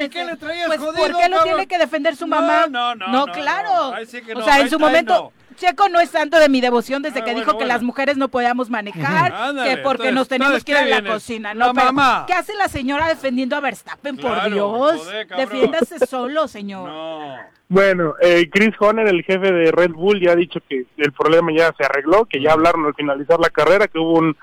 ¿Y qué le traías pues jodido, ¿por qué lo cabrón? tiene que defender su No, mamá? no, no, no, claro. no. Sí que o no, sea, en su momento no. Checo no es tanto de mi devoción desde Ah, que bueno, dijo que las mujeres no podíamos manejar, Ándale, que porque entonces, nos teníamos entonces, que ir a ¿qué la vienes? cocina, La ¿no? Pero, mamá. ¿Qué hace la señora defendiendo a Verstappen? Por Dios, joder, defiéndase solo, señor. No. Bueno, eh, Chris Horner, el jefe de Red Bull, ya ha dicho que el problema ya se arregló, que ya hablaron al finalizar la carrera, que hubo un,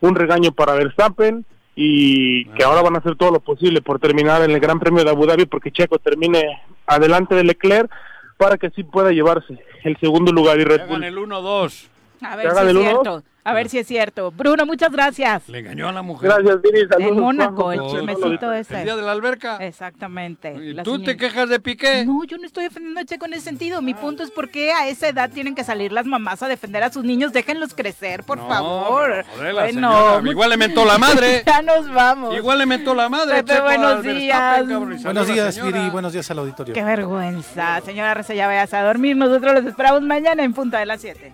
un regaño para Verstappen, y que ahora van a hacer todo lo posible por terminar en el Gran Premio de Abu Dhabi porque Checo termine adelante de Leclerc para que así pueda llevarse el segundo lugar y Red Hagan Bull el 1-2. A ¿Te ver si es cierto. A ver si es cierto. Bruno, muchas gracias. Le engañó a la mujer. Gracias, Viri. Saludos, En Mónaco, el chismecito El ese. día de la alberca. Exactamente. ¿Y tú te quejas de Piqué? No, yo no estoy defendiendo a Checo en ese sentido. Mi punto es por qué a esa edad tienen que salir las mamás a defender a sus niños. Déjenlos crecer, por No, favor. joder, la bueno, igual le mentó la madre. ya nos vamos. Igual le mentó la madre. Pepe, Checo, buenos días. cabrón, Buenos días. Viri, buenos días al auditorio. Qué vergüenza. Señora Reza, ya vayas a dormir. Nosotros los esperamos mañana en punta de las 7.